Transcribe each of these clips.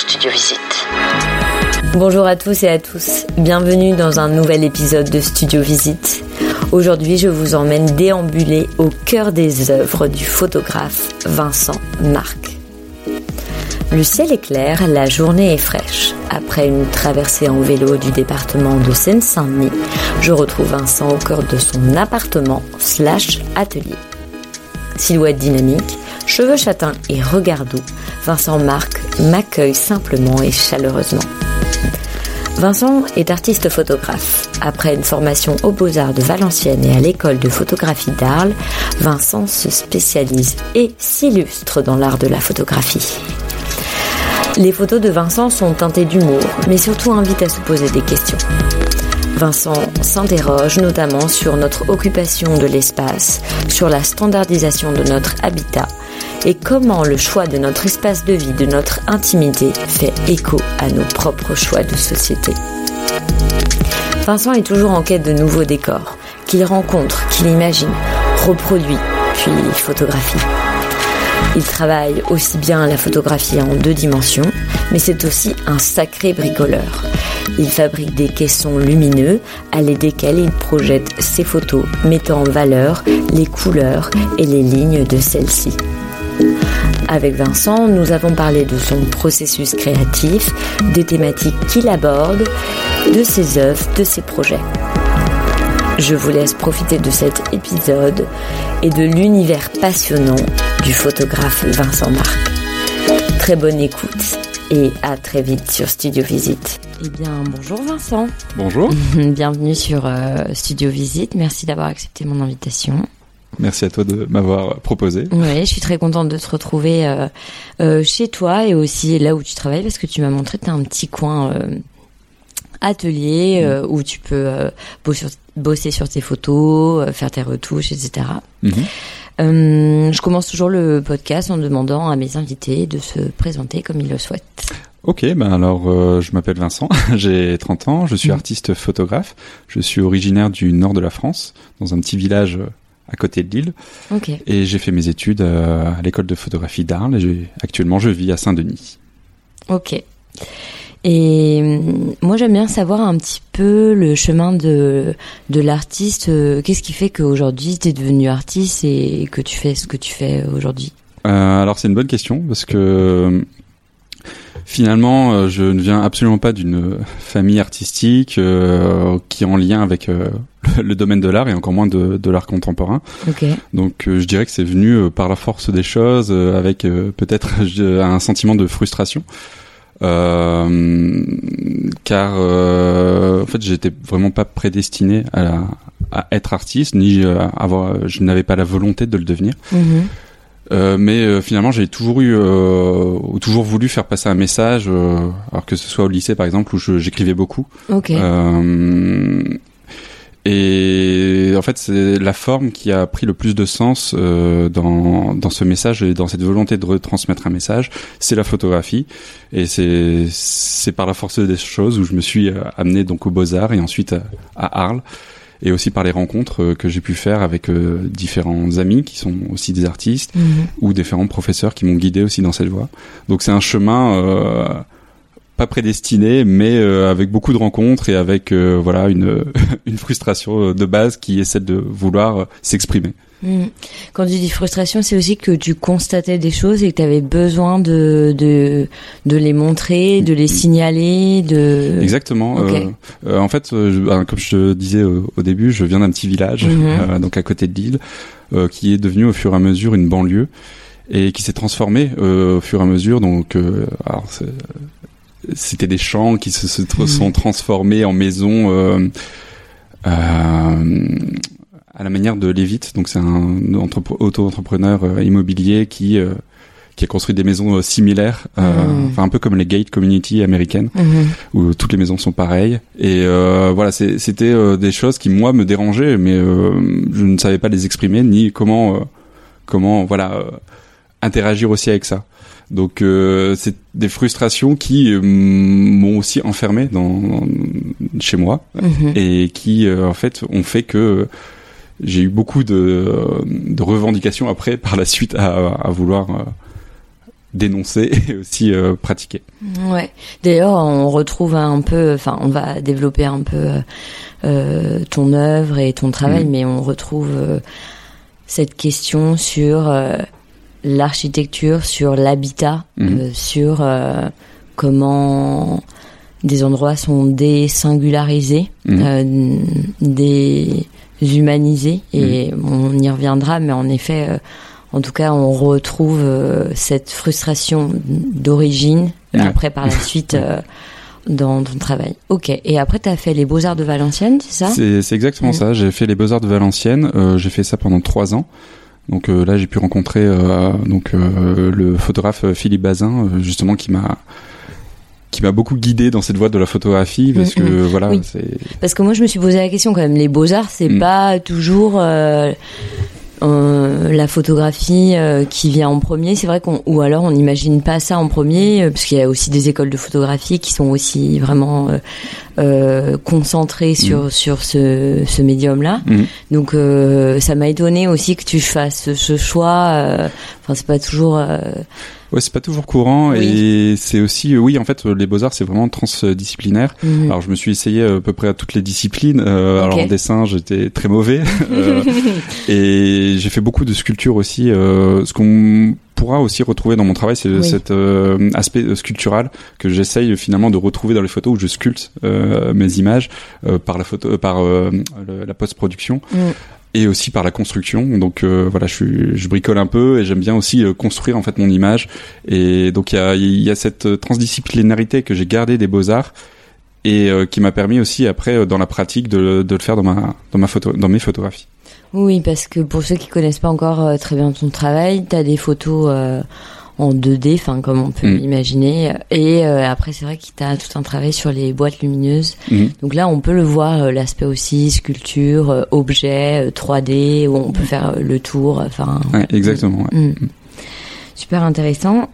Studio Visite. Bonjour à tous et à tous, bienvenue dans un nouvel épisode de Studio Visite. Aujourd'hui, je vous emmène déambuler au cœur des œuvres du photographe Vincent Marc. Le ciel est clair, la journée est fraîche. Après une traversée en vélo du département de Seine-Saint-Denis, je retrouve Vincent au cœur de son appartement slash atelier. Silhouette dynamique, cheveux châtains et regard doux, Vincent Marc m'accueille simplement et chaleureusement. Vincent est artiste photographe. Après une formation aux Beaux-Arts de Valenciennes et à l'école de photographie d'Arles, Vincent se spécialise et s'illustre dans l'art de la photographie. Les photos de Vincent sont teintées d'humour, mais surtout invitent à se poser des questions. Vincent s'interroge notamment sur notre occupation de l'espace, sur la standardisation de notre habitat et comment le choix de notre espace de vie, de notre intimité fait écho à nos propres choix de société. Vincent est toujours en quête de nouveaux décors, qu'il rencontre, qu'il imagine, reproduit, puis photographie. Il travaille aussi bien la photographie en deux dimensions, mais c'est aussi un sacré bricoleur. Il fabrique des caissons lumineux à l'aide desquels il projette ses photos, mettant en valeur les couleurs et les lignes de celles-ci. Avec Vincent, nous avons parlé de son processus créatif, des thématiques qu'il aborde, de ses œuvres, de ses projets. Je vous laisse profiter de cet épisode et de l'univers passionnant du photographe Vincent Marc. Très bonne écoute et à très vite sur Studio Visite. Eh bien, bonjour Vincent. Bonjour. Bienvenue sur euh, Studio Visite. Merci d'avoir accepté mon invitation. Merci à toi de m'avoir proposé. Oui, je suis très contente de te retrouver euh, euh, chez toi et aussi là où tu travailles parce que tu m'as montré que tu as un petit coin euh, atelier mmh. où tu peux bosser sur tes photos, faire tes retouches, etc. Mmh. je commence toujours le podcast en demandant à mes invités de se présenter comme ils le souhaitent. Ok, ben alors euh, je m'appelle Vincent, j'ai 30 ans, je suis mmh. artiste photographe, je suis originaire du nord de la France, dans un petit village à côté de Lille. Okay. Et j'ai fait mes études euh, à l'école de photographie d'Arles et actuellement je vis à Saint-Denis. Ok. Et moi j'aime bien savoir un petit peu le chemin de, de l'artiste. Qu'est-ce qui fait qu'aujourd'hui tu es devenu artiste et que tu fais ce que tu fais aujourd'hui? Euh, Alors c'est une bonne question parce que Finalement, euh, je ne viens absolument pas d'une famille artistique euh, qui est en lien avec euh, le domaine de l'art et encore moins de, de l'art contemporain. Okay. Donc je dirais que c'est venu par la force des choses, avec peut-être un sentiment de frustration. Car en fait j'étais vraiment pas prédestiné à, à être artiste ni à avoir je n'avais pas la volonté de le devenir mm -hmm. Euh, mais euh, finalement, j'ai toujours eu, euh, toujours voulu faire passer un message, alors que ce soit au lycée par exemple où j'écrivais beaucoup. Okay. et en fait, c'est la forme qui a pris le plus de sens dans, dans ce message et dans cette volonté de retransmettre un message, c'est la photographie. Et c'est c'est par la force des choses où je me suis amené donc aux Beaux Arts et ensuite à, à Arles et aussi par les rencontres que j'ai pu faire avec euh, différents amis qui sont aussi des artistes -hmm. ou différents professeurs qui m'ont guidé aussi dans cette voie. Donc c'est un chemin euh, pas prédestiné, mais euh, avec beaucoup de rencontres et avec euh, voilà une une frustration de base qui est celle de vouloir s'exprimer. Mm. Quand tu dis frustration, c'est aussi que tu constatais des choses et que tu avais besoin de, de, de les montrer, de les signaler, de... Exactement. Ok. Euh, euh, en fait, euh, je- ben, comme je te disais au, au début, je viens d'un petit village, Mhm. euh, donc à côté de Lille, euh, qui est devenu au fur et à mesure une banlieue et qui s'est transformé euh, au fur et à mesure. Donc, euh, alors, c'est- c'était des champs qui se, Mhm. sont transformés en maisons. euh, euh, à la manière de Levitt, donc c'est un entrep- auto-entrepreneur euh, immobilier qui euh, qui a construit des maisons euh, similaires, euh, Mhm. enfin un peu comme les gate community américaines Mhm. où toutes les maisons sont pareilles. Et euh, voilà, c'était euh, des choses qui moi me dérangeaient, mais euh, je ne savais pas les exprimer ni comment comment voilà interagir aussi avec ça. Donc euh, c'est des frustrations qui m'ont aussi enfermé dans, dans- chez moi Mhm. et qui en fait ont fait que j'ai eu beaucoup de, de revendications après par la suite à, à vouloir euh, dénoncer et aussi euh, pratiquer. Ouais. D'ailleurs, on retrouve un peu, enfin, on va développer un peu euh, euh, ton œuvre et ton travail, Mhm. mais on retrouve euh, cette question sur euh, l'architecture, sur l'habitat, euh, sur euh, comment des endroits sont désingularisés, Mhm. euh, déshumanisés, et Mhm. on y reviendra, mais en effet. euh, en tout cas, on retrouve euh, cette frustration d'origine, Ouais. après par la suite euh, dans ton travail. Ok. Et après, tu as fait les Beaux-Arts de Valenciennes, c'est ça? C'est c'est exactement Mhm. ça. J'ai fait les Beaux-Arts de Valenciennes. euh, j'ai fait ça pendant trois ans. Donc euh, là, j'ai pu rencontrer euh, donc euh, le photographe Philippe Bazin, euh, justement, qui m'a qui m'a beaucoup guidé dans cette voie de la photographie parce Mhm. que voilà, Oui. c'est Parce que moi, je me suis posé la question quand même. Les Beaux-Arts, c'est Mm. pas toujours euh, euh, la photographie euh, qui vient en premier. C'est vrai qu'on ou alors on n'imagine pas ça en premier, parce qu'il y a aussi des écoles de photographie qui sont aussi vraiment concentrées sur sur ce, ce médium-là. Mhm. Donc ça m'a étonné aussi que tu fasses ce choix. Enfin, c'est pas toujours. Euh, ouais, c'est pas toujours courant Oui. et c'est aussi euh, oui, en fait, euh, les Beaux-Arts, c'est vraiment transdisciplinaire. Alors je me suis essayé à peu près à toutes les disciplines. Euh, Alors en dessin, j'étais très mauvais. Euh, et j'ai fait beaucoup de sculptures aussi. Euh, ce qu'on pourra aussi retrouver dans mon travail, c'est Oui. cet euh, aspect euh, sculptural que j'essaye finalement de retrouver dans les photos où je sculpte euh, mes images euh, par la photo, euh, par euh, le- la post-production. Mm. Et aussi par la construction. Donc euh, voilà, je, suis, je bricole un peu et j'aime bien aussi euh, construire en fait mon image. Et donc il y a, y a cette euh, transdisciplinarité que j'ai gardée des beaux arts et euh, qui m'a permis aussi après euh, dans la pratique de, de le faire dans ma dans ma photo dans mes photographies. Oui, parce que pour ceux qui connaissent pas encore très bien ton travail, tu as des photos en 2D, enfin comme on peut Mm. l'imaginer, et euh, après c'est vrai qu'il t'a tout un travail sur les boîtes lumineuses. Mhm. Donc là, on peut le voir euh, l'aspect aussi sculpture, euh, objet, euh, 3D, où on peut faire euh, le tour. Enfin, Ouais, exactement. ouais. Mm. Super intéressant.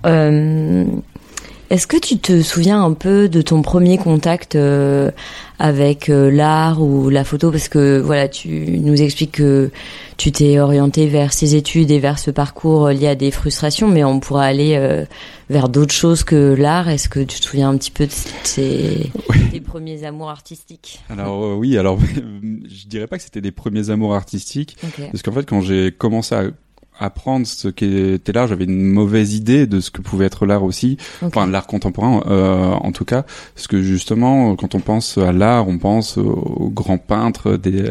Euh, Est-ce que tu te souviens un peu de ton premier contact euh, avec euh, l'art ou la photo? Parce que voilà, tu nous expliques que tu t'es orienté vers ces études et vers ce parcours lié à des frustrations, mais on pourrait aller euh, vers d'autres choses que l'art. Est-ce que tu te souviens un petit peu de Oui. tes premiers amours artistiques? Alors euh, oui, alors je dirais pas que c'était des premiers amours artistiques parce qu'en fait quand j'ai commencé à apprendre ce qu'était l'art, j'avais une mauvaise idée de ce que pouvait être l'art aussi, enfin l'art contemporain euh, en tout cas, parce que justement quand on pense à l'art, on pense aux grands peintres des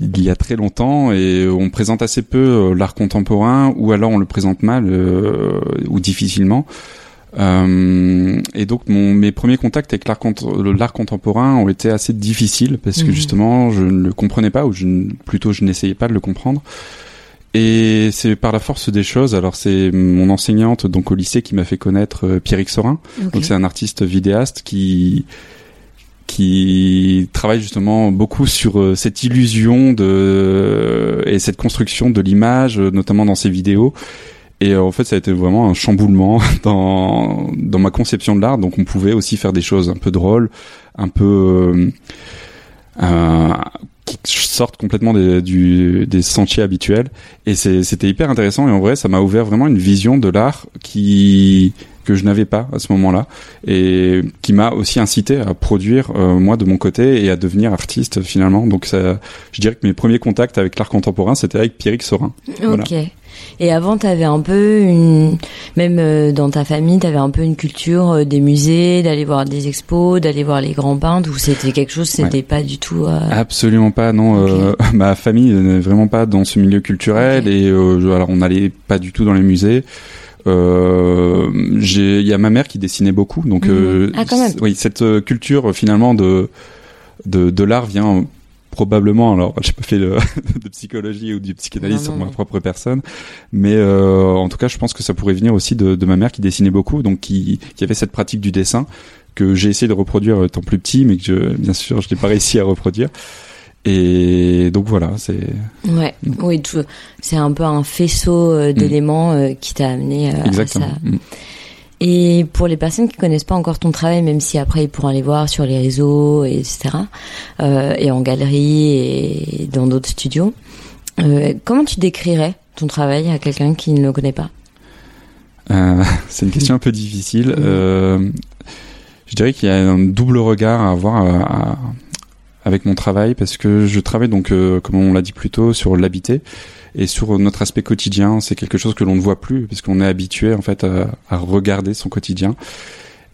il y a très longtemps et on présente assez peu euh, l'art contemporain ou alors on le présente mal euh, ou difficilement. Euh, et donc mon, mes premiers contacts avec l'art contemporain ont été assez difficiles parce que Mhm. justement je ne le comprenais pas ou je, plutôt je n'essayais pas de le comprendre. Et c'est par la force des choses. Alors c'est mon enseignante donc au lycée qui m'a fait connaître euh, Pierrick Sorin. Donc c'est un artiste vidéaste qui qui travaille justement beaucoup sur euh, cette illusion de et cette construction de l'image, euh, notamment dans ses vidéos. Et euh, en fait, ça a été vraiment un chamboulement dans dans ma conception de l'art. Donc on pouvait aussi faire des choses un peu drôles, un peu euh, euh, qui sortent complètement des, des sentiers habituels. Et c'était hyper intéressant. Et en vrai, ça m'a ouvert vraiment une vision de l'art qui que je n'avais pas à ce moment-là et qui m'a aussi incité à produire euh, moi de mon côté et à devenir artiste finalement. Donc je dirais que mes premiers contacts avec l'art contemporain, c'était avec Pierrick Sorin. Ok. Et avant, tu avais un peu une, même euh, dans ta famille, tu avais un peu une culture euh, des musées, d'aller voir des expos, d'aller voir les grands peintres, ou c'était quelque chose, c'était pas du tout. Euh... Absolument pas, non. Euh, ma famille n'est vraiment pas dans ce milieu culturel et alors on n'allait pas du tout dans les musées. Il y a ma mère qui dessinait beaucoup, donc Mhm. Ah, quand même. oui, cette culture finalement de de, de l'art vient probablement. Alors, j'ai pas fait de, de psychologie ou du psychanalyse Non, sur non, ma non. propre personne, mais euh, en tout cas, je pense que ça pourrait venir aussi de, de ma mère qui dessinait beaucoup, donc qui qui avait cette pratique du dessin que j'ai essayé de reproduire étant plus petit, mais que je, bien sûr, je n'ai pas réussi à reproduire. Et donc voilà, c'est Ouais, oui, c'est un peu un faisceau euh, d'éléments euh, qui t'a amené euh, à exactement. ça. Mm. Et pour les personnes qui connaissent pas encore ton travail, même si après ils pourront aller voir sur les réseaux, et etc., euh, et en galerie et dans d'autres studios, euh, comment tu décrirais ton travail à quelqu'un qui ne le connaît pas? Euh, c'est une question un peu difficile. Euh, je dirais qu'il y a un double regard à avoir à- avec mon travail parce que je travaille donc, euh, comme on l'a dit plus tôt, sur l'habité et sur notre aspect quotidien. C'est quelque chose que l'on ne voit plus parce qu'on est habitué en fait à, regarder son quotidien.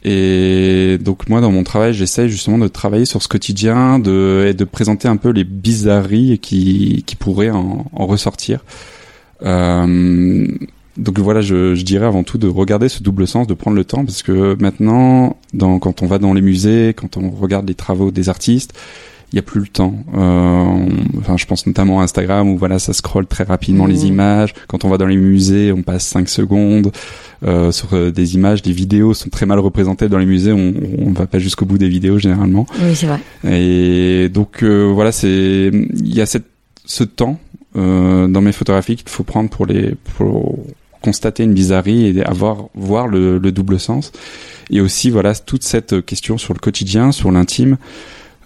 Et donc moi dans mon travail j'essaye justement de travailler sur ce quotidien de, et de présenter un peu les bizarreries qui, qui pourraient en, en ressortir. Euh, donc voilà, je, je dirais avant tout de regarder ce double sens, de prendre le temps, parce que maintenant, dans, quand on va dans les musées, quand on regarde les travaux des artistes, il n'y a plus le temps. Euh, on- enfin, je pense notamment à Instagram où voilà, ça scrolle très rapidement les images. Quand on va dans les musées, on passe 5 secondes euh, sur euh, des images. Les vidéos sont très mal représentées dans les musées. On, on va pas jusqu'au bout des vidéos généralement. Oui, c'est vrai. Et donc euh, voilà, c'est il y a cette, ce temps euh, dans mes photographies qu'il faut prendre pour les pour constater une bizarrerie et avoir voir le, le double sens. Et aussi voilà toute cette question sur le quotidien, sur l'intime.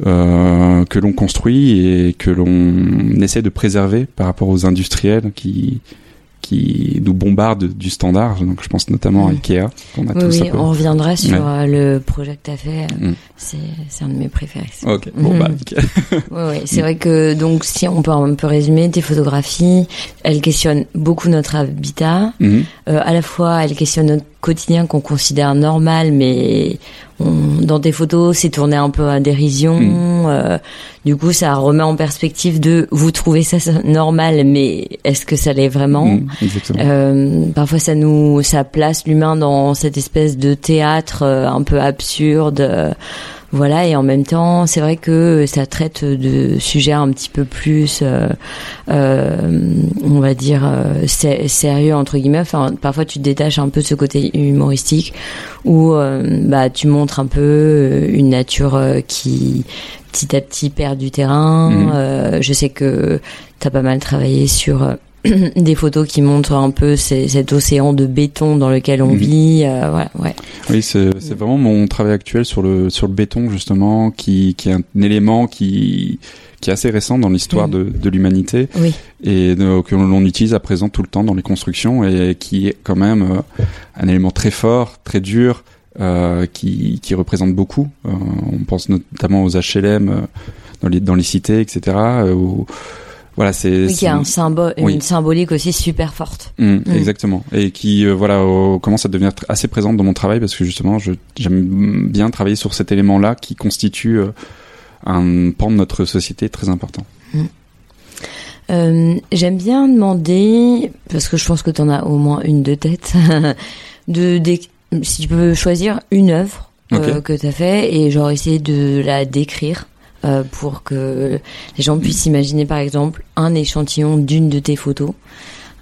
Euh, que l'on construit et que l'on essaie de préserver par rapport aux industriels qui qui nous bombardent du standard. Donc je pense notamment à Mm. Ikea qu'on a Oui, tous oui, on reviendra sur Ouais. euh, le projet que tu as fait. Mm. C'est un de mes préférés. Ok, bon bah nickel. Oui, oui, c'est vrai que donc si on peut un peu résumer tes photographies, elles questionnent beaucoup notre habitat. Mhm. Euh, à la fois, elles questionnent notre quotidien qu'on considère normal, mais on- dans tes photos, c'est tourné un peu à dérision. Mm. Euh, du coup, ça remet en perspective de vous trouvez ça normal, mais est-ce que ça l'est vraiment exactement. Euh, parfois ça nous ça place l'humain dans cette espèce de théâtre euh, un peu absurde euh, voilà et en même temps c'est vrai que ça traite de sujets un petit peu plus euh, euh, on va dire euh, sé- sérieux entre guillemets enfin parfois tu te détaches un peu de ce côté humoristique où euh, bah tu montres un peu euh, une nature qui petit à petit perd du terrain. Euh, je sais que t'as pas mal travaillé sur des photos qui montrent un peu ces- cet océan de béton dans lequel on vit. euh, voilà, ouais. Oui, c'est c'est vraiment mon travail actuel sur le sur le béton justement, qui qui est un élément qui qui est assez récent dans l'histoire de, de l'humanité Oui. et de- que l'on utilise à présent tout le temps dans les constructions et qui est quand même euh, un élément très fort, très dur, euh, qui qui représente beaucoup. Euh, on pense notamment aux HLM euh, dans les dans les cités, etc. voilà, c'est Oui, qui a c'est- un symbole, Oui. une symbolique aussi super forte. Mm, Mm. Exactement. Et qui, euh, voilà, euh, commence à devenir assez présente dans mon travail parce que justement, j'aime bien travailler sur cet élément-là qui constitue euh, un pan de notre société très important. Euh, J'aime bien demander, parce que je pense que tu en as au moins une de tête, de, si tu peux choisir une œuvre que tu as fait et genre essayer de la décrire euh, pour que les gens puissent imaginer par exemple un échantillon d'une de tes photos.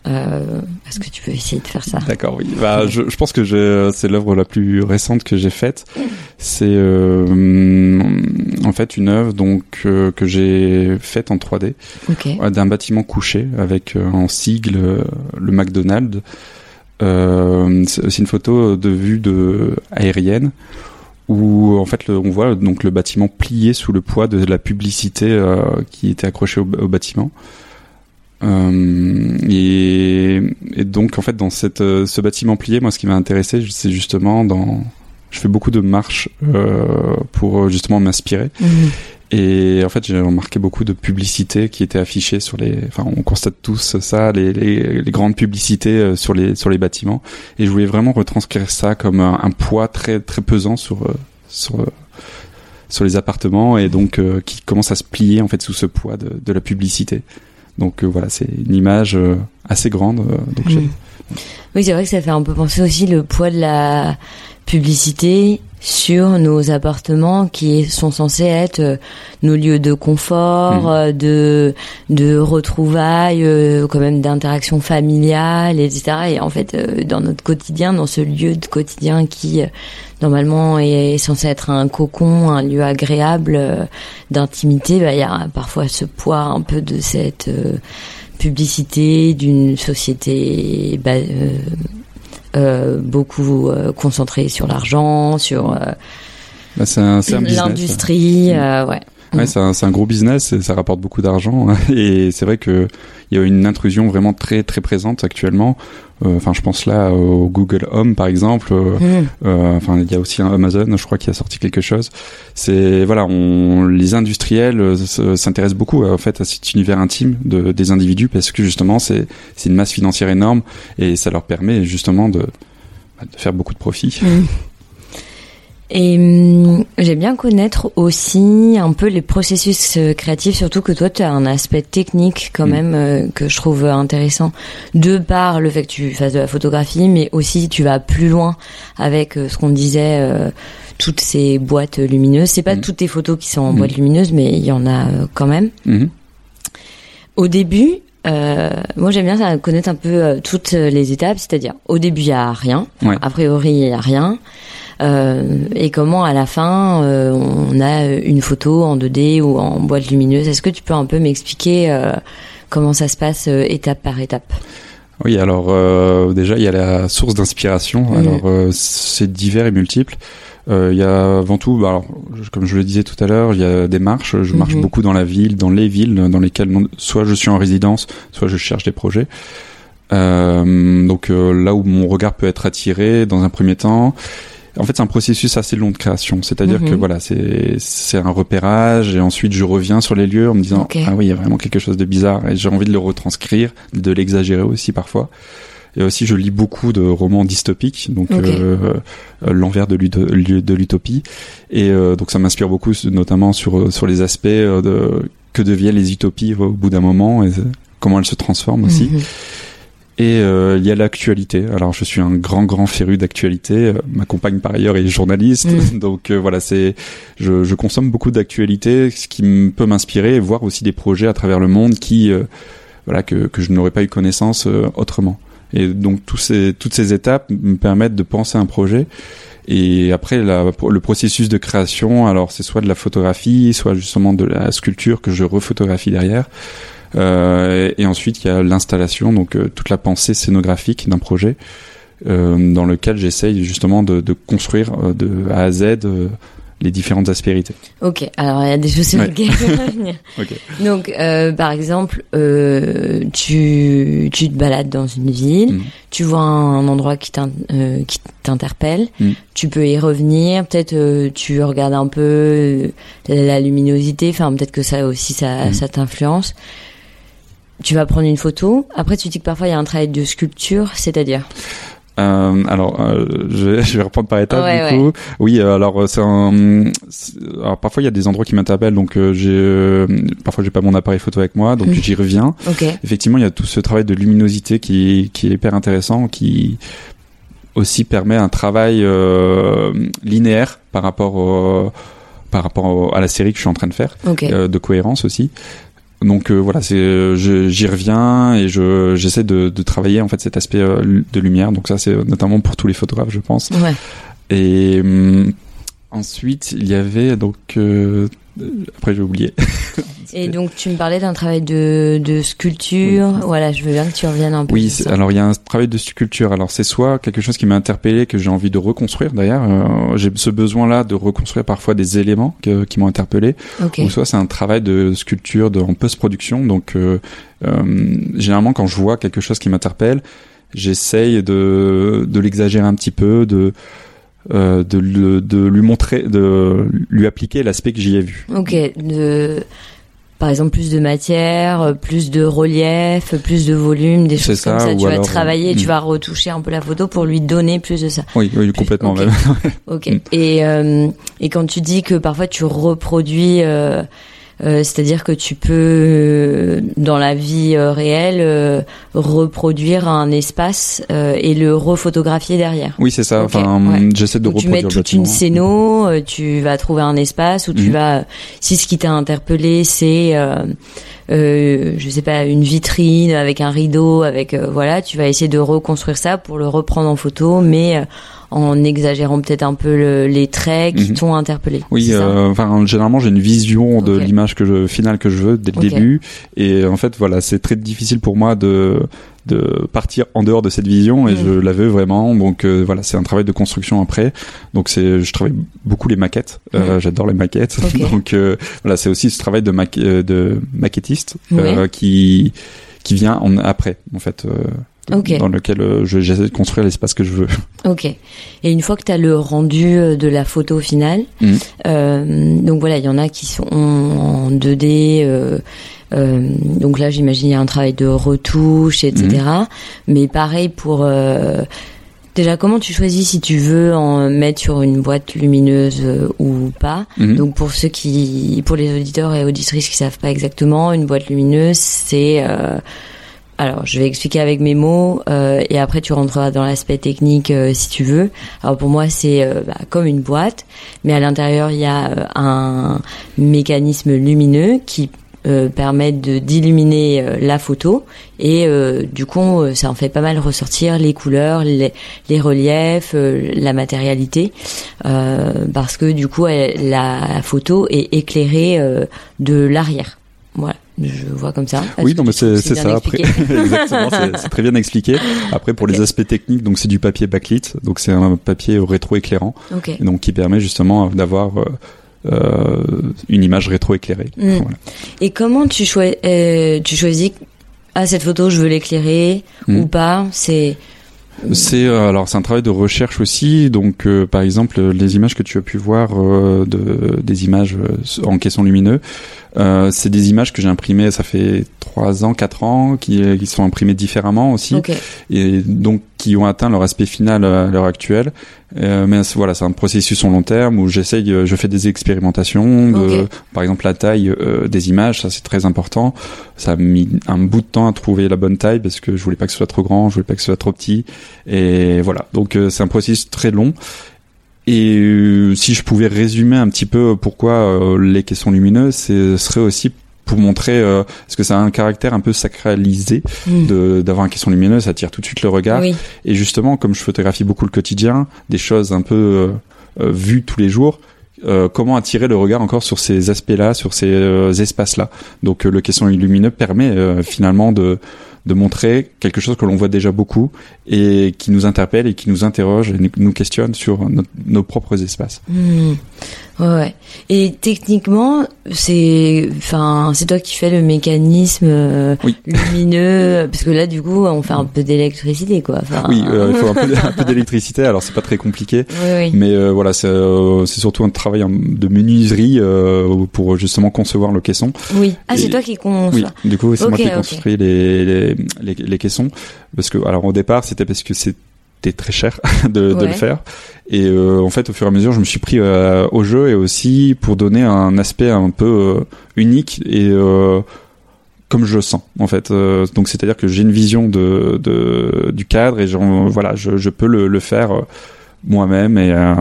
Euh, Est-ce que tu peux essayer de faire ça? D'accord, oui. Bah, je, je pense que c'est l'œuvre la plus récente que j'ai faite. C'est euh, en fait une œuvre donc euh, que j'ai faite en 3D Ok. Ouais, d'un bâtiment couché avec en sigle le McDonald's. C'est aussi une photo de vue de aérienne où en fait le- on voit donc le bâtiment plié sous le poids de la publicité euh, qui était accrochée au, au bâtiment. Euh, et, et donc en fait dans cette euh, ce bâtiment plié, moi ce qui m'a intéressé, c'est justement dans je fais beaucoup de marches euh, pour justement m'inspirer. Et en fait, j'ai remarqué beaucoup de publicités qui étaient affichées sur les. Enfin, on constate tous ça, les, les, les grandes publicités euh, sur les sur les bâtiments. Et je voulais vraiment retranscrire ça comme un, un poids très très pesant sur euh, sur euh, sur les appartements et donc euh, qui commence à se plier en fait sous ce poids de, de la publicité. Donc euh, voilà, c'est une image euh, assez grande. donc Mm. Oui, c'est vrai que ça fait un peu penser aussi le poids de la publicité sur nos appartements qui sont censés être euh, nos lieux de confort, Mhm. euh, de de retrouvailles, euh, quand même d'interaction familiale, etc. Et en fait, euh, dans notre quotidien, dans ce lieu de quotidien qui euh, normalement est censé être un cocon, un lieu agréable euh, d'intimité, bah, il y a parfois ce poids un peu de cette euh, publicité d'une société bah, euh, beaucoup euh, concentrée sur l'argent, sur euh, bah, c'est un, c'est un business. l'industrie, euh, ouais. Ouais, c'est un, un gros business et ça rapporte beaucoup d'argent. Et c'est vrai que il y a une intrusion vraiment très très présente actuellement. Euh, Enfin, je pense là au Google Home par exemple. Euh, Mm. euh, Enfin, il y a aussi un Amazon, je crois, qui a sorti quelque chose. C'est voilà, on, les industriels s'intéressent beaucoup en fait à cet univers intime de, des individus parce que justement c'est c'est une masse financière énorme et ça leur permet justement de, bah, de faire beaucoup de profits. Mm. Et hum, j'aime bien connaître aussi un peu les processus euh, créatifs, surtout que toi tu as un aspect technique quand Mm. même euh, que je trouve intéressant, de par le fait que tu fasses de la photographie, mais aussi tu vas plus loin avec euh, ce qu'on disait, euh, toutes ces boîtes lumineuses. C'est pas Mm. toutes tes photos qui sont en Mm. boîte lumineuse, mais il y en a euh, quand même. Mhm. Au début, euh, moi j'aime bien ça, connaître un peu euh, toutes les étapes, c'est-à-dire au début il y a rien, Ouais. a priori il y a rien, euh, et comment à la fin euh, on a une photo en 2D ou en boîte lumineuse. Est-ce que tu peux un peu m'expliquer euh, comment ça se passe euh, étape par étape? Oui, alors euh, déjà il y a la source d'inspiration. Alors euh, c'est divers et multiple. Euh, Il y a avant tout, bah, alors, comme je le disais tout à l'heure, il y a des marches. Je marche Mhm. beaucoup dans la ville, dans les villes dans lesquelles non- soit je suis en résidence, soit je cherche des projets. Euh, donc euh, là où mon regard peut être attiré dans un premier temps. En fait, c'est un processus assez long de création. C'est-à-dire Mhm. que voilà, c'est c'est un repérage et ensuite je reviens sur les lieux en me disant ah oui, il y a vraiment quelque chose de bizarre et j'ai envie de le retranscrire, de l'exagérer aussi parfois. Et aussi, je lis beaucoup de romans dystopiques, donc euh, euh, l'envers de l'uto- de l'utopie. Et euh, donc, ça m'inspire beaucoup, notamment sur euh, sur les aspects de que deviennent les utopies au bout d'un moment et comment elles se transforment aussi. Mhm. Et euh, il y a l'actualité. Alors, je suis un grand, grand féru d'actualité. Euh, Ma compagne, par ailleurs, est journaliste. Mm. Donc, euh, voilà, c'est, je, je consomme beaucoup d'actualité, ce qui peut m'inspirer et voir aussi des projets à travers le monde qui, euh, voilà, que, que je n'aurais pas eu connaissance euh, autrement. Et donc, tous ces, toutes ces étapes me permettent de penser un projet. Et après, la, le processus de création, alors c'est soit de la photographie, soit justement de la sculpture que je refotographie derrière. Euh, et, et ensuite, il y a l'installation, donc euh, toute la pensée scénographique d'un projet, euh, dans lequel j'essaye justement de, de construire de A à Z les différentes aspérités. Ok, alors il y a des choses sur Ouais. lesquelles je vais revenir. Donc, euh, par exemple, euh, tu, tu te balades dans une ville, Mhm. tu vois un endroit qui t'in- euh, qui t'interpelle, Mhm. tu peux y revenir, peut-être tu regardes un peu la luminosité, enfin peut-être que ça aussi ça, ça t'influence. Tu vas prendre une photo, après tu dis que parfois il y a un travail de sculpture, c'est-à-dire? Euh, alors, euh, je, vais, je vais reprendre par étapes Ouais, du coup. Oui, euh, alors c'est un. Alors parfois il y a des endroits qui m'interpellent, donc j'ai. parfois j'ai pas mon appareil photo avec moi, donc Mhm. j'y reviens. Ok. Effectivement, il y a tout ce travail de luminosité qui, qui est hyper intéressant, qui aussi permet un travail linéaire par rapport au, par rapport au- à la série que je suis en train de faire, Ok. euh, de cohérence aussi. Donc euh, voilà, c'est je- j'y reviens et je j'essaie de, de travailler en fait cet aspect euh, de lumière. Donc ça c'est notamment pour tous les photographes, je pense. Ouais. Et hum, Ensuite, il y avait donc euh, après j'ai oublié. Et donc tu me parlais d'un travail de, de sculpture. Voilà, je veux bien que tu reviennes un peu. Oui, alors il y a un travail de sculpture. Alors c'est soit quelque chose qui m'a interpellé, que j'ai envie de reconstruire. D'ailleurs, euh, j'ai ce besoin-là de reconstruire parfois des éléments que- qui m'ont interpellé. Ok. Ou soit c'est un travail de sculpture de, en post-production. Donc euh, euh, généralement quand je vois quelque chose qui m'interpelle, j'essaye de, de l'exagérer un petit peu, de euh, de, le- de lui montrer, de lui appliquer l'aspect que j'y ai vu. Ok. De, par exemple, plus de matière, plus de relief, plus de volume, des choses comme ça, Tu vas travailler, tu mm. vas retoucher un peu la photo pour lui donner plus de ça. Oui, oui complètement. ok. même. Ok. Mm. Et euh, et quand tu dis que parfois tu reproduis, euh, euh, c'est-à-dire que tu peux euh, dans la vie euh, réelle euh, reproduire un espace euh, et le refotographier derrière. Oui, c'est ça. Ok, enfin, ouais. j'essaie de Donc tu mets reproduire toute une scéno, euh, tu vas trouver un espace où tu Mhm. vas. Si ce qui t'a interpellé, c'est euh, euh, je sais pas une vitrine avec un rideau, avec euh, voilà, tu vas essayer de reconstruire ça pour le reprendre en photo, mais euh, en exagérant peut-être un peu le- les traits qui Mhm. t'ont interpellé. Oui, euh, enfin généralement j'ai une vision de l'image que je finale que je veux dès le début et en fait voilà c'est très difficile pour moi de de partir en dehors de cette vision et Mm. je la veux vraiment donc euh, voilà c'est un travail de construction après donc c'est je travaille beaucoup les maquettes Euh, j'adore les maquettes Mm. Donc euh, voilà c'est aussi ce travail de euh, de maquettiste euh, qui qui vient en, après en fait euh, Ok. dans lequel euh, je- j'essaie de construire l'espace que je veux Ok. Et une fois que tu as le rendu euh, de la photo finale, Mhm. euh, donc voilà, il y en a qui sont en 2D. Euh, euh, donc là, j'imagine il y a un travail de retouche, etc. Mais pareil pour euh, déjà comment tu choisis si tu veux en mettre sur une boîte lumineuse euh, ou pas. Mhm. Donc pour ceux qui, pour les auditeurs et auditrices qui savent pas exactement, une boîte lumineuse, c'est euh, alors, je vais expliquer avec mes mots euh, et après tu rentreras dans l'aspect technique euh, si tu veux. Alors pour moi, c'est euh, bah, comme une boîte, mais à l'intérieur il y a euh, un mécanisme lumineux qui euh, permet de d'illuminer la photo et du coup ça en fait pas mal ressortir les couleurs, les, reliefs, la matérialité parce que du coup la photo est éclairée de l'arrière. Voilà, je vois comme ça. Oui, non, mais c'est ça. Après, exactement, c'est- très bien expliqué. Après, pour les aspects techniques, donc c'est du papier backlit, donc c'est un papier rétro-éclairant, Ok. et donc qui permet justement d'avoir euh, euh, une image rétro-éclairée. Mm. Voilà. Et comment tu, choi- euh, tu choisis ah cette photo je veux l'éclairer Mm. ou pas? C'est C'est euh, alors c'est un travail de recherche aussi. Donc euh, par exemple les images que tu as pu voir euh, de des images euh, en caisson lumineux, euh, c'est des images que j'ai imprimées. Ça fait trois ans, quatre ans, qui, qui sont imprimées différemment aussi. ok. et donc qui ont atteint leur aspect final à l'heure actuelle. Euh, mais voilà, c'est un processus en long terme où j'essaye, euh, je fais des expérimentations, de, par exemple la taille euh, des images, ça c'est très important. Ça a mis un bout de temps à trouver la bonne taille parce que je voulais pas que ce soit trop grand, je voulais pas que ce soit trop petit, et voilà. Donc euh, c'est un processus très long. Et si je pouvais résumer un petit peu pourquoi les caissons lumineux, ce serait aussi pour montrer euh, parce que ça a un caractère un peu sacralisé Mm. de d'avoir un caisson lumineux, ça attire tout de suite le regard. Oui. Et justement, comme je photographie beaucoup le quotidien, des choses un peu euh, euh, vues tous les jours, euh, comment attirer le regard encore sur ces aspects-là, sur ces euh, espaces-là? Donc euh, le caisson lumineux permet euh, finalement de de montrer quelque chose que l'on voit déjà beaucoup et qui nous interpelle et qui nous interroge et nous- questionne sur notre- nos propres espaces. Mm. Ouais, ouais. Et techniquement, c'est, enfin, c'est toi qui fais le mécanisme euh, Oui. lumineux, parce que là, du coup, on fait un peu d'électricité, quoi. Enfin, Oui, euh, il faut un peu, d'électricité, alors c'est pas très compliqué. oui, oui. Mais euh, voilà, c'est surtout un travail en- de menuiserie pour justement concevoir le caisson. Oui. Ah, c'est toi qui conçois. Oui, du coup, c'est moi qui ai ok. construit les, les, les, les caissons. Parce que, alors au départ, c'était parce que c'était très cher de, le faire. Et euh, en fait, au fur et à mesure, je me suis pris euh, au jeu et aussi pour donner un aspect un peu euh, unique et euh, comme je le sens en fait. Euh, donc c'est-à-dire que j'ai une vision de, de du cadre et genre, voilà, je, je peux le, le faire moi-même et euh,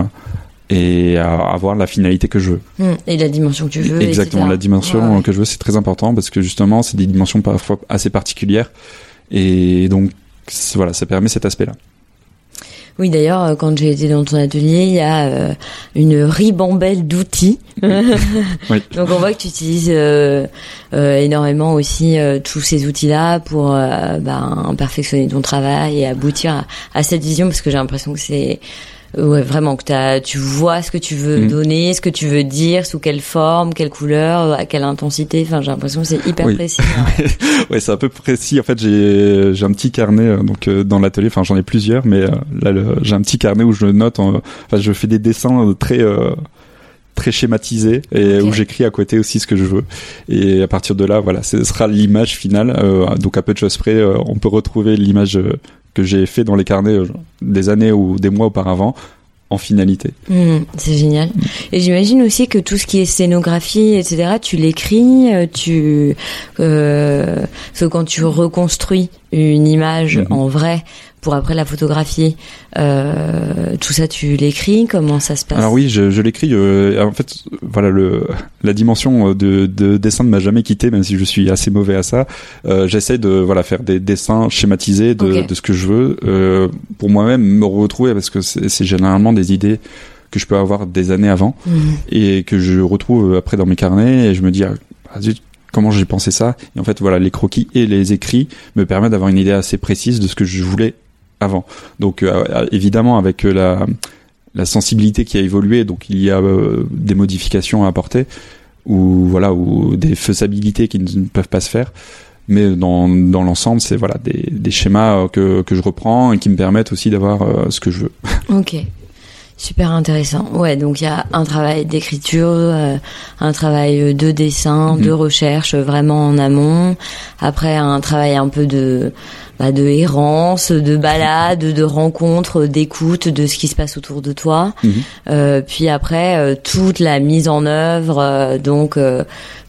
et avoir la finalité que je veux. Mm. Et la dimension que tu veux. Exactement, etc. la dimension Ouais, que je veux, c'est très important parce que justement, c'est des dimensions parfois assez particulières et donc voilà, ça permet cet aspect-là. Oui, d'ailleurs, euh, quand j'ai été dans ton atelier, il y a euh, une ribambelle d'outils. Oui. Donc on voit que tu utilises euh, euh, énormément aussi euh, tous ces outils-là pour euh, ben, perfectionner ton travail et aboutir à, à cette vision, parce que j'ai l'impression que c'est ouais vraiment que t'as, tu vois ce que tu veux Mhm. donner, ce que tu veux dire, sous quelle forme, quelle couleur, à quelle intensité. Enfin, j'ai l'impression que c'est hyper Oui. précis. ouais, c'est un peu précis. En fait, j'ai j'ai un petit carnet euh, donc euh, dans l'atelier. Enfin, j'en ai plusieurs, mais euh, là, j'ai un petit carnet où je note. en- Enfin, je fais des dessins euh, très euh, très schématisés et où j'écris à côté aussi ce que je veux. Et à partir de là, voilà, ce sera l'image finale. Euh, donc à peu de choses près, euh, on peut retrouver l'image euh, que j'ai fait dans les carnets euh, des années ou des mois auparavant en finalité. Hmm, c'est génial. Et j'imagine aussi que tout ce qui est scénographie, etc., tu l'écris, euh, tu, euh, parce que quand tu reconstruis une image Mhm. en vrai pour après la photographier, euh, tout ça tu l'écris. Comment ça se passe Alors oui, je, je l'écris. euh, en fait, voilà, le, la dimension euh, de, de dessin ne m'a jamais quitté, même si je suis assez mauvais à ça. Euh, J'essaie de voilà faire des dessins schématisés de, de ce que je veux euh, pour moi-même me retrouver parce que c'est généralement des idées que je peux avoir des années avant Mhm. et que je retrouve après dans mes carnets et je me dis ah, ah, zut, comment j'ai pensé ça? Et en fait voilà les croquis et les écrits me permettent d'avoir une idée assez précise de ce que je voulais donc euh, évidemment avec euh, la sensibilité qui a évolué donc il y a euh, des modifications à apporter ou voilà ou des faisabilités qui ne peuvent pas se faire. Mais dans, dans l'ensemble c'est voilà des, schémas euh, que, que je reprends et qui me permettent aussi d'avoir euh, ce que je veux. Super intéressant. Ouais, donc il y a un travail d'écriture, euh, un travail euh, de dessin, de Mhm. recherche euh, vraiment en amont. Après un travail un peu de bah, de errance, de balade, de rencontre, d'écoute de ce qui se passe autour de toi. Mhm. Euh, puis après euh, toute la mise en œuvre, donc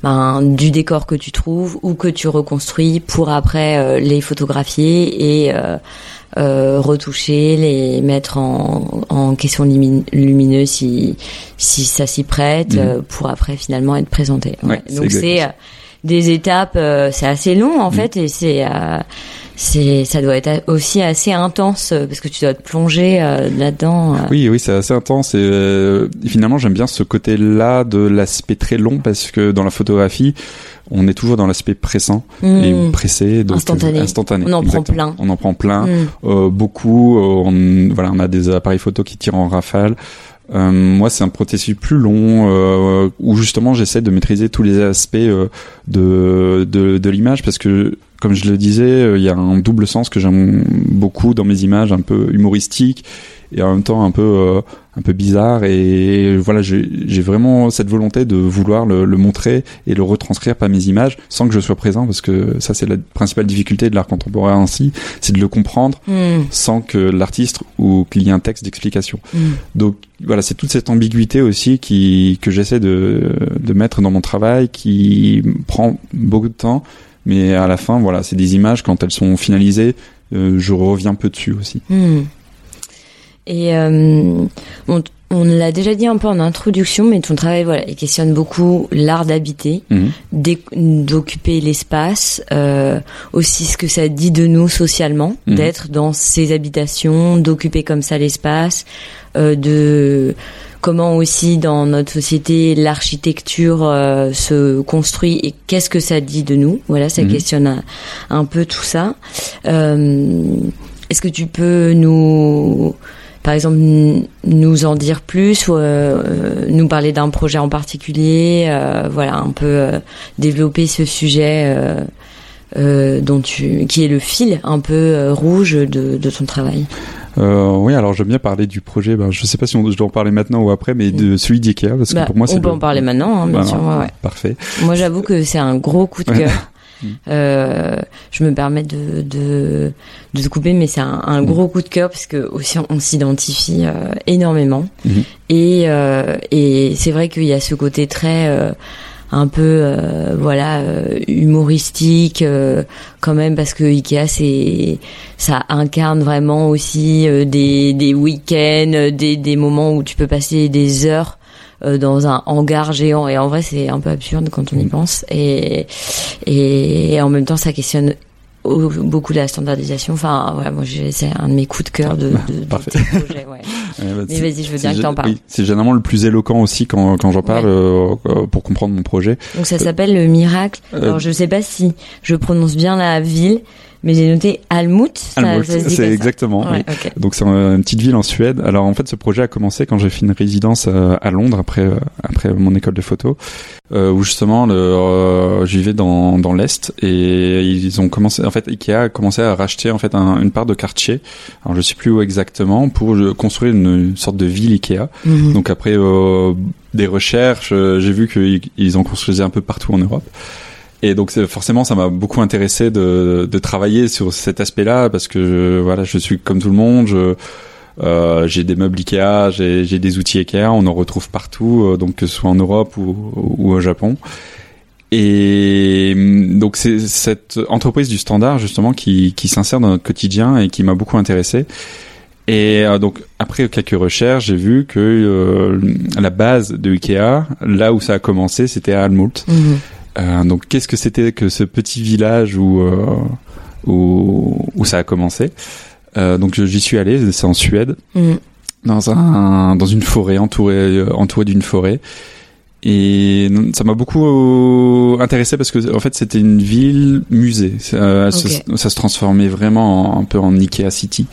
ben, du décor que tu trouves ou que tu reconstruis pour après les photographier et euh, retoucher, les mettre en, en question lumi- lumineuse si, si ça s'y prête, Mhm. euh, pour après finalement être présenté. Ouais, Donc c'est euh, des étapes, euh, c'est assez long en Mhm. fait et c'est euh, c'est ça doit être aussi assez intense parce que tu dois te plonger euh, là-dedans. euh. Oui, oui, c'est assez intense et, euh, finalement j'aime bien ce côté-là de l'aspect très long parce que dans la photographie, on est toujours dans l'aspect pressant et Mhm. pressé, donc Instantané. instantané. On en prend plein. On en prend plein, Mhm. euh, beaucoup. euh, on, voilà, on a des appareils photo qui tirent en rafale. Euh, moi, c'est un processus plus long euh, où justement j'essaie de maîtriser tous les aspects euh, de de, de l'image parce que comme je le disais, euh, il y a un double sens que j'aime beaucoup dans mes images, un peu humoristique et en même temps un peu euh, un peu bizarre et voilà j'ai vraiment cette volonté de vouloir le, le montrer et le retranscrire par mes images sans que je sois présent parce que ça c'est la principale difficulté de l'art contemporain ainsi c'est de le comprendre Mhm. sans que l'artiste ou qu'il y ait un texte d'explication Mhm. donc voilà c'est toute cette ambiguïté aussi qui que j'essaie de de mettre dans mon travail qui prend beaucoup de temps mais à la fin voilà c'est des images quand elles sont finalisées euh, je reviens peu dessus aussi Hmm. Et euh, on, on l'a déjà dit un peu en introduction, mais ton travail, voilà, il questionne beaucoup l'art d'habiter, Mhm. d'occuper l'espace, euh, aussi ce que ça dit de nous socialement, Mhm. d'être dans ces habitations, d'occuper comme ça l'espace, de comment aussi dans notre société l'architecture euh, se construit et qu'est-ce que ça dit de nous? Voilà, ça Mhm. questionne un, un peu tout ça. Euh, Est-ce que tu peux nous, par exemple, nous en dire plus ou euh, nous parler d'un projet en particulier Voilà, un peu développer ce sujet dont tu, qui est le fil un peu rouge de, de ton travail? Euh, oui, alors j'aime bien parler du projet. Ben, je sais pas si on, je dois en parler maintenant ou après, mais de celui d'Ikea parce que Bah, pour moi c'est on peut le- en parler maintenant, hein, bien sûr. ouais, ouais. Parfait. Moi, j'avoue que c'est un gros coup de cœur. Mm. Euh, je me permets de, de, de te couper, mais c'est un, un Mm. gros coup de cœur parce que aussi on s'identifie euh, énormément. Mhm. Et, euh, et c'est vrai qu'il y a ce côté très euh, un peu euh, voilà euh, humoristique euh, quand même parce que Ikea c'est ça incarne vraiment aussi euh, des, des week-ends, euh, des, des moments où tu peux passer des heures euh, dans un hangar géant. Et en vrai c'est un peu absurde quand on y pense. Et, et en même temps ça questionne beaucoup la standardisation. Enfin, ouais, moi, c'est un de mes coups de cœur de, de, de Parfait. tes projets. Ouais. Ouais, bah, Mais vas-y, je veux bien que t'en parles. oui, c'est généralement le plus éloquent aussi quand, quand j'en parle euh, euh, pour comprendre mon projet. Donc ça s'appelle le miracle. Euh, Alors je sais pas si je prononce bien la ville, mais j'ai noté Almut. C'est exactement. oui. Donc c'est une petite ville en Suède. Alors en fait ce projet a commencé quand j'ai fait une résidence euh, à Londres après euh, après mon école de photo euh, où justement le je vivais dans dans l'est et ils ont commencé en fait Ikea a commencé à racheter en fait un- une part de quartier. Alors je sais plus où exactement pour construire une, une sorte de ville Ikea. Mhm. Donc après des recherches, j'ai vu qu'ils ils en construisaient un peu partout en Europe. Et donc forcément, ça m'a beaucoup intéressé de, travailler sur cet aspect-là parce que je, voilà, je suis comme tout le monde. Euh, j'ai des meubles Ikea, j'ai, des outils Ikea, on en retrouve partout, euh, donc que ce soit en Europe ou, au Japon. Et hum, donc c'est cette entreprise du standard justement qui, s'insère dans notre quotidien et qui m'a beaucoup intéressé. Et euh, donc après quelques recherches, j'ai vu que la base de Ikea, là où ça a commencé, c'était à Almult. Mhm. Euh, donc qu'est-ce que c'était que ce petit village où euh, où, où ça a commencé Euh, Donc j'y suis allé, c'est en Suède, Mhm. dans un dans une forêt entourée entourée d'une forêt. Et ça m'a beaucoup intéressé parce que en fait c'était une ville musée. Ça se transformait vraiment en- un peu en Ikea City.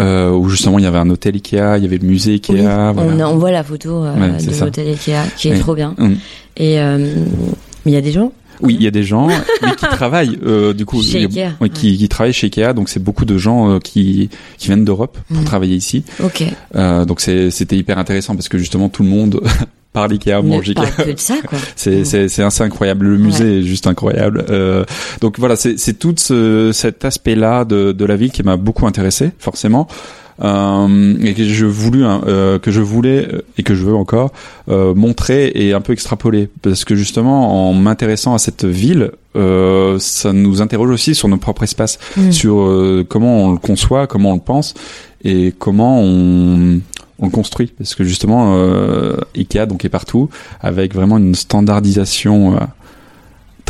Euh, où justement il y avait un hôtel Ikea, il y avait le musée Ikea. Oui, voilà. on, on voit la photo euh, Ouais, de l'hôtel Ikea qui est trop bien. Mm. Et euh, mais il y a des gens Oui, il y a des gens mais qui travaillent euh, du coup Chez Ikea, ouais, qui, qui travaillent chez Ikea, donc c'est beaucoup de gens euh, qui qui viennent d'Europe pour Mhm. travailler ici. Ok. Euh, donc c'était hyper intéressant parce que justement tout le monde parle Ikea, mange Ikea. C'est Mm. c'est c'est assez incroyable. Le musée est juste incroyable. Euh, donc voilà, c'est c'est tout ce, cet aspect-là de de la ville qui m'a beaucoup intéressé, forcément. Euh, et que je voulu hein, euh, que je voulais euh, et que je veux encore euh, montrer et un peu extrapoler parce que justement en m'intéressant à cette ville ça nous interroge aussi sur nos propres espaces Mm. sur comment on le conçoit comment on le pense et comment on on le construit parce que justement euh, Ikea donc est partout avec vraiment une standardisation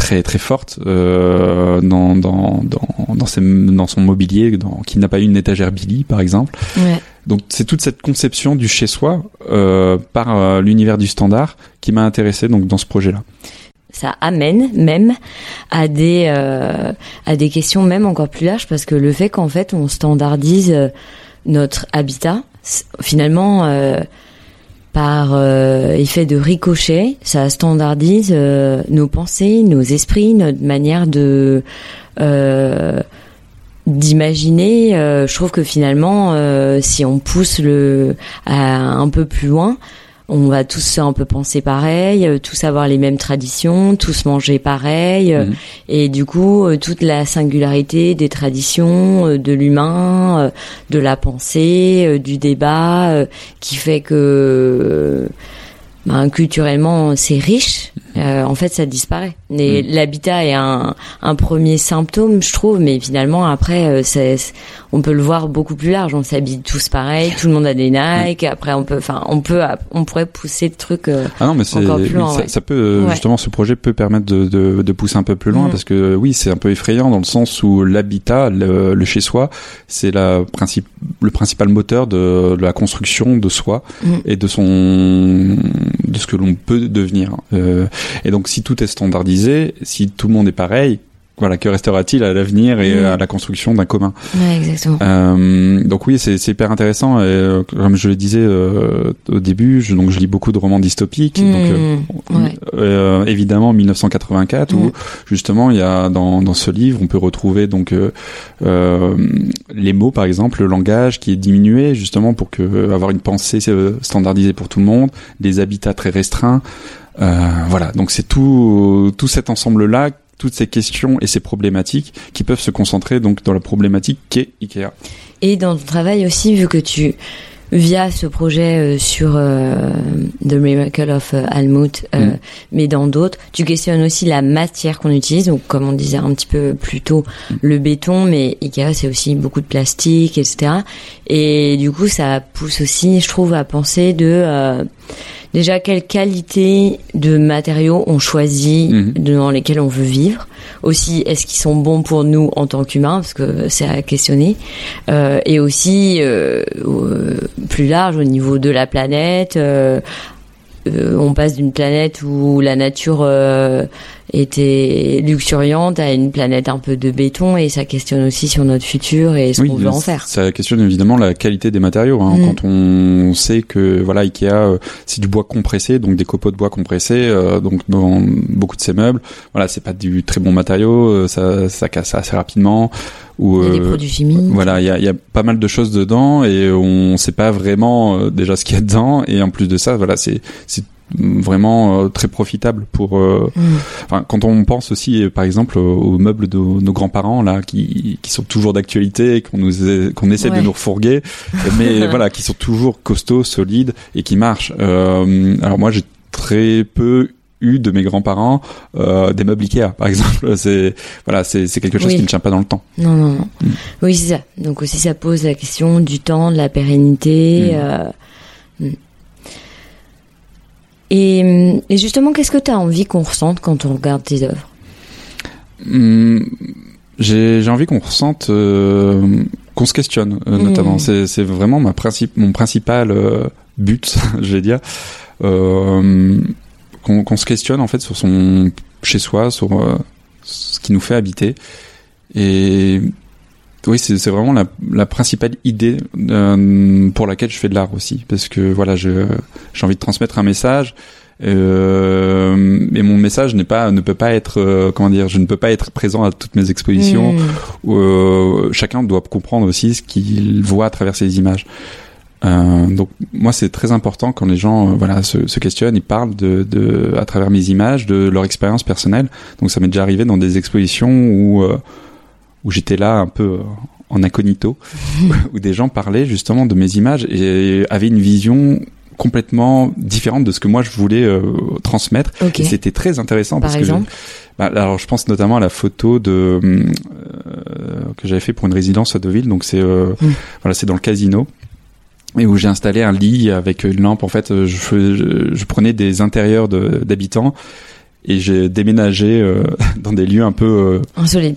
très très forte euh, dans dans dans dans, ses- dans son mobilier dans qui n'a pas eu une étagère Billy par exemple Ouais. donc c'est toute cette conception du chez soi euh, par euh, l'univers du standard qui m'a intéressé donc dans ce projet là ça amène même à des à des questions même encore plus larges parce que le fait qu'en fait on standardise notre habitat finalement par euh, effet de ricochet ça standardise euh, nos pensées nos esprits notre manière de euh, d'imaginer. Je trouve que finalement si on pousse le un peu plus loin on va tous un peu penser pareil, euh, tous avoir les mêmes traditions, tous manger pareil, euh, Mhm. et du coup euh, toute la singularité des traditions, de l'humain, de la pensée, du débat, qui fait que ben, culturellement c'est riche. Euh, en fait, ça disparaît. Et l'habitat est un, un premier symptôme, je trouve, mais finalement après, euh, on peut le voir beaucoup plus large. On s'habille tous pareil, tout le monde a des Nike. Après, on peut, enfin, on peut, on pourrait pousser le truc. euh, ah non mais c'est Encore plus loin, ça, ouais. ça peut euh, Ouais. justement ce projet peut permettre de, de, de pousser un peu plus loin Mhm. parce que euh, oui c'est un peu effrayant dans le sens où l'habitat le, le chez soi c'est la principe le principal moteur de, de la construction de soi et de son de ce que l'on peut devenir Euh, et donc si tout est standardisé si tout le monde est pareil voilà que restera-t-il à l'avenir et Mhm. à la construction d'un commun? Ouais, exactement. Euh, donc oui, c'est hyper intéressant. Et, euh, comme je le disais euh, au début, je, donc je lis beaucoup de romans dystopiques. Donc euh, Mmh, ouais. euh, évidemment 1984 où Mm. justement il y a dans dans ce livre on peut retrouver donc euh, euh, les mots par exemple, le langage qui est diminué justement pour que euh, avoir une pensée euh, standardisée pour tout le monde, des habitats très restreints. Euh, voilà, donc c'est tout tout cet ensemble là toutes ces questions et ces problématiques qui peuvent se concentrer donc dans la problématique qu'est Ikea. Et dans ton travail aussi, vu que tu, via ce projet euh, sur euh, The Miracle of euh, Almut, euh, Mm. mais dans d'autres, tu questionnes aussi la matière qu'on utilise. Donc, comme on disait un petit peu plus tôt, le béton, mais Ikea, c'est aussi beaucoup de plastique, etc. Et du coup, ça pousse aussi, je trouve, à penser de... euh, déjà quelle qualité de matériaux on choisit Mhm. dans lesquels on veut vivre. Aussi, est-ce qu'ils sont bons pour nous en tant qu'humains, parce que c'est à questionner. Euh, et aussi, euh, euh, plus large, au niveau de la planète. Euh, on passe d'une planète où la nature euh, était luxuriante à une planète un peu de béton et ça questionne aussi sur notre futur et ce qu'on veut en faire. Ça questionne évidemment la qualité des matériaux. Hein. Mm. Quand on sait que voilà Ikea, euh, c'est du bois compressé, donc des copeaux de bois compressés, euh, donc dans beaucoup de ces meubles, voilà, c'est pas du très bon matériau, ça, ça casse assez rapidement. Il y a des euh, produits chimiques. voilà, il y a, y a pas mal de choses dedans et on sait pas vraiment euh, déjà ce qu'il y a dedans. Et en plus de ça, voilà, c'est c'est vraiment euh, très profitable pour. euh, Mm. Enfin, quand on pense aussi, euh, par exemple, aux meubles de nos grands-parents là, qui qui sont toujours d'actualité, et qu'on nous qu'on essaie Ouais. de nous refourguer, mais voilà, qui sont toujours costauds, solides et qui marchent. Euh, alors moi, j'ai très peu eu de mes grands-parents euh, des meubles Ikea par exemple c'est voilà c'est quelque chose Oui. qui ne tient pas dans le temps Non, non, non. Mm. Oui, c'est ça. Donc aussi, ça pose la question du temps, de la pérennité. Mm. euh, mm. Et, et justement, qu'est-ce que tu as envie qu'on ressente quand on regarde tes œuvres? J'ai envie qu'on ressente euh, qu'on se questionne notamment c'est c'est vraiment ma principe mon principal but je vais dire euh, qu'on se questionne en fait sur son chez soi sur euh, ce qui nous fait habiter. Et oui c'est vraiment la, la principale idée euh, pour laquelle je fais de l'art aussi. Parce que voilà j'ai envie de transmettre un message euh, mais mon message n'est pas ne peut pas être euh, comment dire je ne peux pas être présent à toutes mes expositions Mm. où, euh, chacun doit comprendre aussi ce qu'il voit à travers ces images euh, donc moi c'est très important quand les gens euh, voilà se, se questionnent ils parlent de, de à travers mes images de leur expérience personnelle donc ça m'est déjà arrivé dans des expositions où euh, où j'étais là un peu en incognito où des gens parlaient justement de mes images et avaient une vision complètement différente de ce que moi je voulais transmettre Ok. et c'était très intéressant Par parce exemple que bah, alors je pense notamment à la photo de que j'avais fait pour une résidence à Deauville donc c'est euh, Mm. voilà c'est dans le casino et où j'ai installé un lit avec une lampe. En fait euh, je, fais- je, je prenais des intérieurs de- d'habitants et j'ai déménagé euh, dans des lieux un peu euh,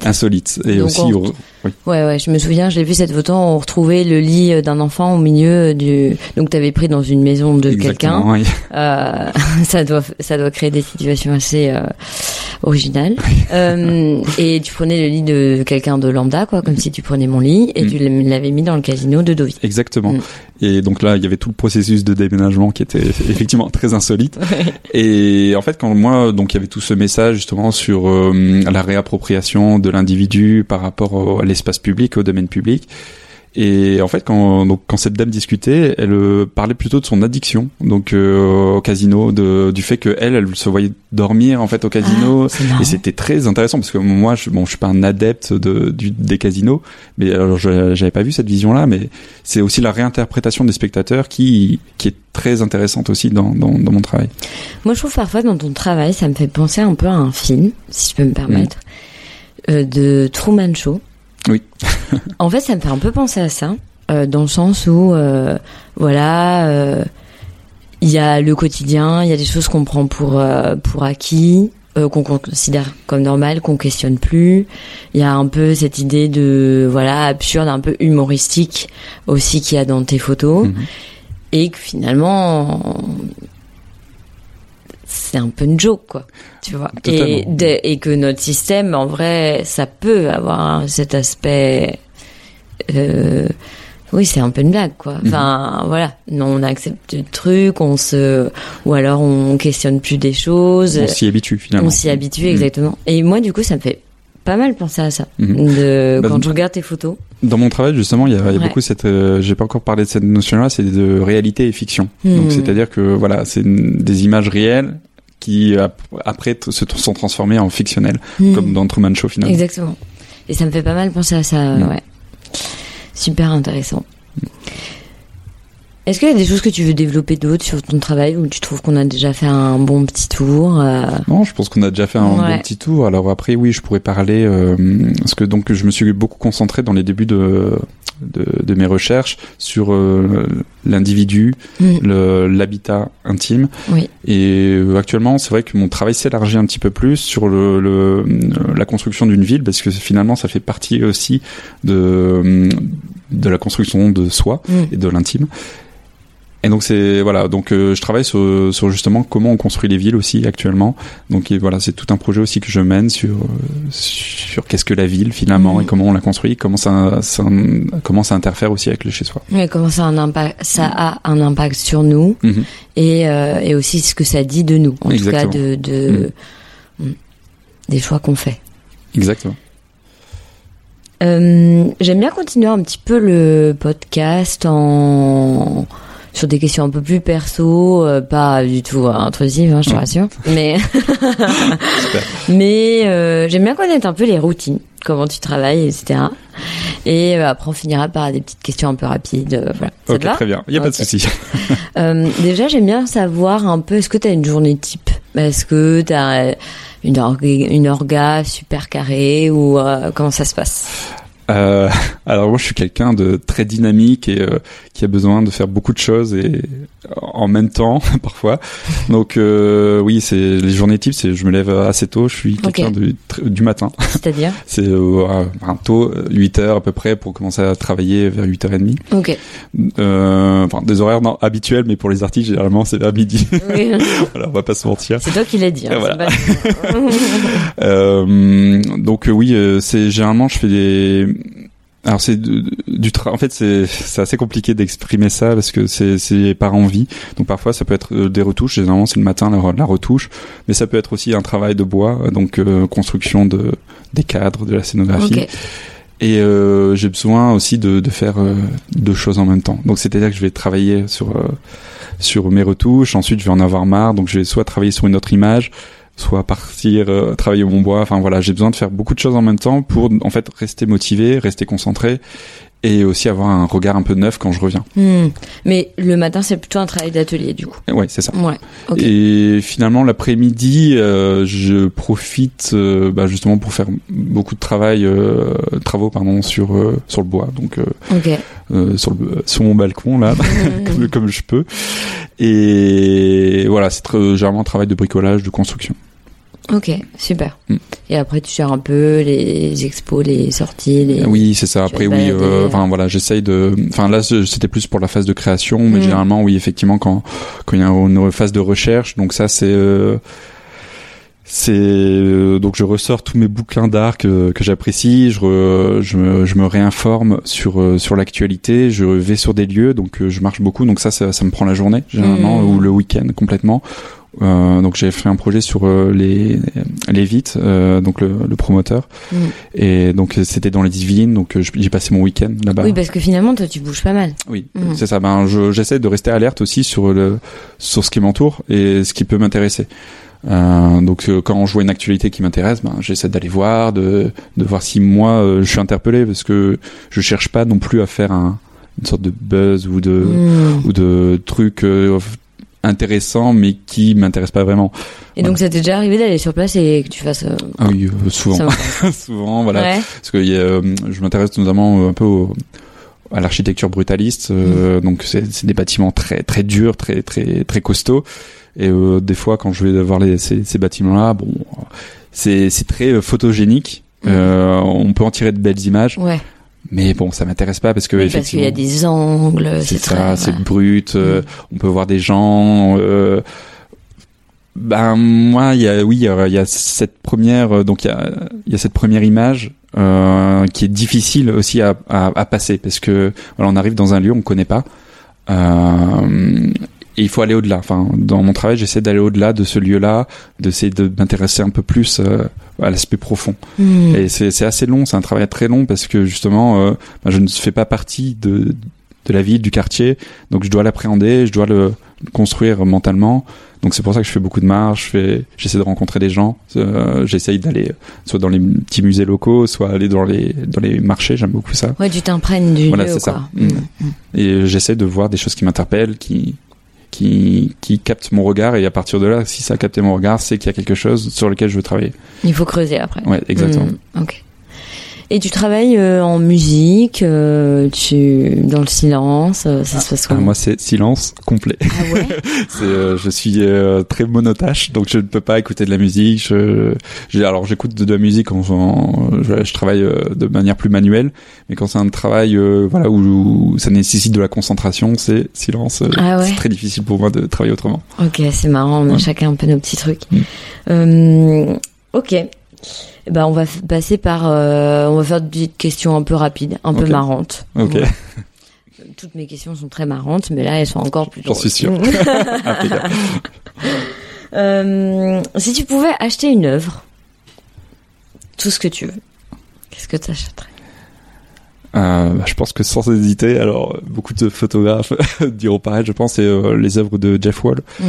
insolites. et Donc, aussi on- oui. Ouais, ouais, je me souviens, j'ai vu cette photo, on retrouvait le lit euh, d'un enfant au milieu du... Donc t'avais pris dans une maison de quelqu'un. oui. Euh, ça doit ça doit créer des situations assez euh, originales. Euh, et tu prenais le lit de quelqu'un de lambda, quoi, comme si tu prenais mon lit, et Mm. tu l'avais mis dans le casino de Deauville. Exactement. Mm. Et donc là, il y avait tout le processus de déménagement qui était effectivement très insolite. Et en fait, quand moi, donc il y avait tout ce message justement sur la réappropriation de l'individu par rapport à l'espace public, au domaine public. Et en fait, quand donc quand cette dame discutait, elle euh, parlait plutôt de son addiction, donc euh, au casino, de, du fait que elle, elle se voyait dormir en fait au casino. Ah. Et c'était très intéressant parce que moi, je, bon, je suis pas un adepte de, du, des casinos, mais alors je- j'avais pas vu cette vision-là, mais c'est aussi la réinterprétation des spectateurs qui, qui est très intéressante aussi dans, dans, dans mon travail. Moi, je trouve parfois dans ton travail, ça me fait penser un peu à un film, si je peux me permettre, euh, de Truman Show. Oui. en fait, ça me fait un peu penser à ça, euh, dans le sens où, euh, voilà, euh, il y a le quotidien, il y a des choses qu'on prend pour euh, pour acquis, euh, qu'on considère comme normal, qu'on questionne plus. Il y a un peu cette idée de voilà absurde, un peu humoristique aussi qu'il y a dans tes photos, Mhm. et que finalement c'est un peu une joke quoi tu vois et, de- et que notre système en vrai ça peut avoir cet aspect euh, oui c'est un peu une blague quoi Mhm. enfin voilà non on accepte le truc on se ou alors on questionne plus des choses On s'y habitue finalement. on s'y habitue Mhm. exactement et moi du coup ça me fait pas mal penser à ça Mhm. de Bah, quand je regarde tes photos Dans mon travail, justement, il y a, il y a Ouais. beaucoup cette. euh, J'ai pas encore parlé de cette notion-là, c'est de réalité et fiction. Hmm. Donc, c'est-à-dire que voilà, c'est des images réelles qui ap- après se sont transformées en fictionnelles, Hmm. comme dans Truman Show finalement. Exactement. Et ça me fait pas mal penser à ça, Mm. ouais. Super intéressant. Est-ce qu'il y a des choses que tu veux développer d'autres sur ton travail ou tu trouves qu'on a déjà fait un bon petit tour euh, Non, je pense qu'on a déjà fait un Ouais. bon petit tour. Alors après, oui, je pourrais parler euh, parce que donc je me suis beaucoup concentré dans les débuts de de, de mes recherches sur euh, l'individu, l'habitat intime. Oui. Et euh, actuellement, c'est vrai que mon travail s'élargit un petit peu plus sur le, le- euh, la construction d'une ville, parce que finalement, ça fait partie aussi de, de la construction de soi et de l'intime. Et donc c'est voilà donc euh, je travaille sur, sur justement comment on construit les villes aussi actuellement donc et voilà c'est tout un projet aussi que je mène sur euh, sur qu'est-ce que la ville finalement et comment on la construit comment ça, ça comment ça interfère aussi avec le chez soi Ouais, comment ça a un impact, ça a un impact sur nous Mhm. et, euh, et aussi ce que ça dit de nous, en Exactement. tout cas de, de Mm. des choix qu'on fait. exactement Euh, J'aime bien continuer un petit peu le podcast en sur des questions un peu plus perso, euh, pas du tout intrusives, hein, je te rassure. Mais mais euh, j'aime bien connaître un peu les routines, comment tu travailles, etc. Et euh, après on finira par des petites questions un peu rapides. voilà. Ça ok très bien il y a pas de souci déjà, j'aime bien savoir un peu, est-ce que tu as une journée type? Est-ce que tu as une, orga, une orga super carrée ou comment ça se passe? Euh, alors moi je suis quelqu'un de très dynamique et euh, qui a besoin de faire beaucoup de choses et en même temps parfois. Donc euh, oui, c'est les journées types, c'est je me lève assez tôt, je suis quelqu'un Ok. du, matin. C'est-à-dire C'est euh, tôt, 8 heures à peu près pour commencer à travailler vers 8h30. Ok. Euh, enfin des horaires non, habituels mais pour les artistes généralement c'est vers midi. Oui. voilà, on va pas se mentir. C'est toi qui l'as dit. Hein, Voilà. pas- Euh, donc euh, oui, euh, c'est généralement je fais des alors c'est du, du tra- en fait c'est c'est assez compliqué d'exprimer ça parce que c'est c'est par envie. Donc parfois ça peut être euh, des retouches, généralement c'est le matin la, la retouche, mais ça peut être aussi un travail de bois, donc euh, construction de des cadres, de la scénographie. Et euh, j'ai besoin aussi de, de faire euh, deux choses en même temps. Donc c'est-à-dire que je vais travailler sur euh, sur mes retouches. Ensuite, je vais en avoir marre. Donc je vais soit travailler sur une autre image, soit partir euh, travailler mon bois. Enfin voilà, j'ai besoin de faire beaucoup de choses en même temps pour en fait rester motivé, rester concentré et aussi avoir un regard un peu neuf quand je reviens. Hmm. Mais le matin, c'est plutôt un travail d'atelier, du coup. Et ouais, c'est ça. Ouais. Et finalement, l'après-midi, euh, je profite euh, bah, justement pour faire beaucoup de travail, euh, travaux pardon, sur euh, sur le bois. Donc euh, Ok. euh, sur, le, sur mon balcon là, comme, comme je peux. Et voilà, c'est généralement un travail de bricolage, de construction. Ok, super. Hmm. Et après, tu gères un peu les expos, les sorties, les. Oui, c'est ça. Après, oui, euh, balader, enfin voilà, j'essaye de. Enfin là, c'était plus pour la phase de création, mais Mm. généralement, oui, effectivement, quand quand il y a une phase de recherche, donc ça, c'est euh, c'est euh, donc je ressors tous mes bouquins d'art que, que j'apprécie, je, re- je me je me réinforme sur euh, sur l'actualité, je vais sur des lieux, donc euh, je marche beaucoup, donc ça, ça, ça me prend la journée généralement Mm. ou le week-end complètement. Euh, donc j'ai fait un projet sur euh, les les vites, euh, donc le, le promoteur. Mm. Et donc c'était dans les divines, donc euh, j'ai passé mon week-end là-bas. Oui, parce que finalement, toi, tu bouges pas mal. Oui, Mm. c'est ça. Ben, je- j'essaie de rester alerte aussi sur le sur ce qui m'entoure et ce qui peut m'intéresser. Euh, donc euh, quand je vois une actualité qui m'intéresse, ben, j'essaie d'aller voir, de de voir si moi euh, je suis interpellé parce que je cherche pas non plus à faire un, une sorte de buzz ou de Hmm. ou de trucs euh, intéressants mais qui m'intéressent pas vraiment. Et donc, ça t'est déjà arrivé d'aller sur place et que tu fasses. euh, Ah oui, euh, souvent, m'intéresse. souvent, voilà. Ouais. parce que y a, euh, je m'intéresse notamment euh, un peu au- à l'architecture brutaliste euh, donc c'est c'est des bâtiments très très durs très très très costauds et euh, des fois quand je vais voir les, ces, ces bâtiments là bon c'est c'est très photogénique euh, on peut en tirer de belles images Ouais. Mais bon ça m'intéresse pas parce que Oui, parce qu'il y effectivement a des angles. c'est ça c'est ouais. brut euh, Mhm. on peut voir des gens euh, ben moi il y a oui il y a, cette première euh, donc il y a il y a cette première image euh, qui est difficile aussi à, à, à passer parce que voilà, on arrive dans un lieu on connaît pas euh, et il faut aller au-delà. Enfin, dans mon travail, j'essaie d'aller au-delà de ce lieu-là, d'essayer de m'intéresser un peu plus euh, à l'aspect profond. Hmm. Et c'est assez long, c'est un travail très long parce que justement, euh, ben, je ne fais pas partie de de la ville, du quartier, donc je dois l'appréhender, je dois le construire mentalement. Donc c'est pour ça que je fais beaucoup de marches, j'essaie de rencontrer des gens, euh, j'essaye d'aller soit dans les petits musées locaux, soit aller dans les dans les marchés, j'aime beaucoup ça. Ouais, tu t'imprègnes du Voilà, lieu, c'est ça. quoi. Mm. Hmm. Et j'essaie de voir des choses qui m'interpellent, qui qui qui captent mon regard et à partir de là, si ça a capté mon regard, c'est qu'il y a quelque chose sur lequel je veux travailler. Il faut creuser après. Ouais, exactement. Hmm, Ok. Et tu travailles euh, en musique, euh, tu dans le silence, euh, ça se passe Ah, comment moi, c'est silence complet. Ah ouais? C'est, euh, je suis euh, très monotache, donc je ne peux pas écouter de la musique. Je, j'ai- alors j'écoute de, de la musique quand je, je travaille euh, de manière plus manuelle, mais quand c'est un travail euh, voilà où, où ça nécessite de la concentration, c'est silence. Ah ouais? C'est très difficile pour moi de travailler autrement. Ok, c'est marrant, on a Ouais. chacun un peu nos petits trucs. Mm. Euh, ok. Eh Ben, on va passer par, euh, on va faire des petites questions un peu rapides, un peu marrantes. Ok. Voilà. Toutes mes questions sont très marrantes, mais là, elles sont encore plus J'en suis sûr. Euh, si tu pouvais acheter une œuvre, tout ce que tu veux, qu'est-ce que tu achèterais je pense que sans hésiter, alors beaucoup de photographes diront pareil. Je pense c'est euh, les œuvres de Jeff Wall, Mm.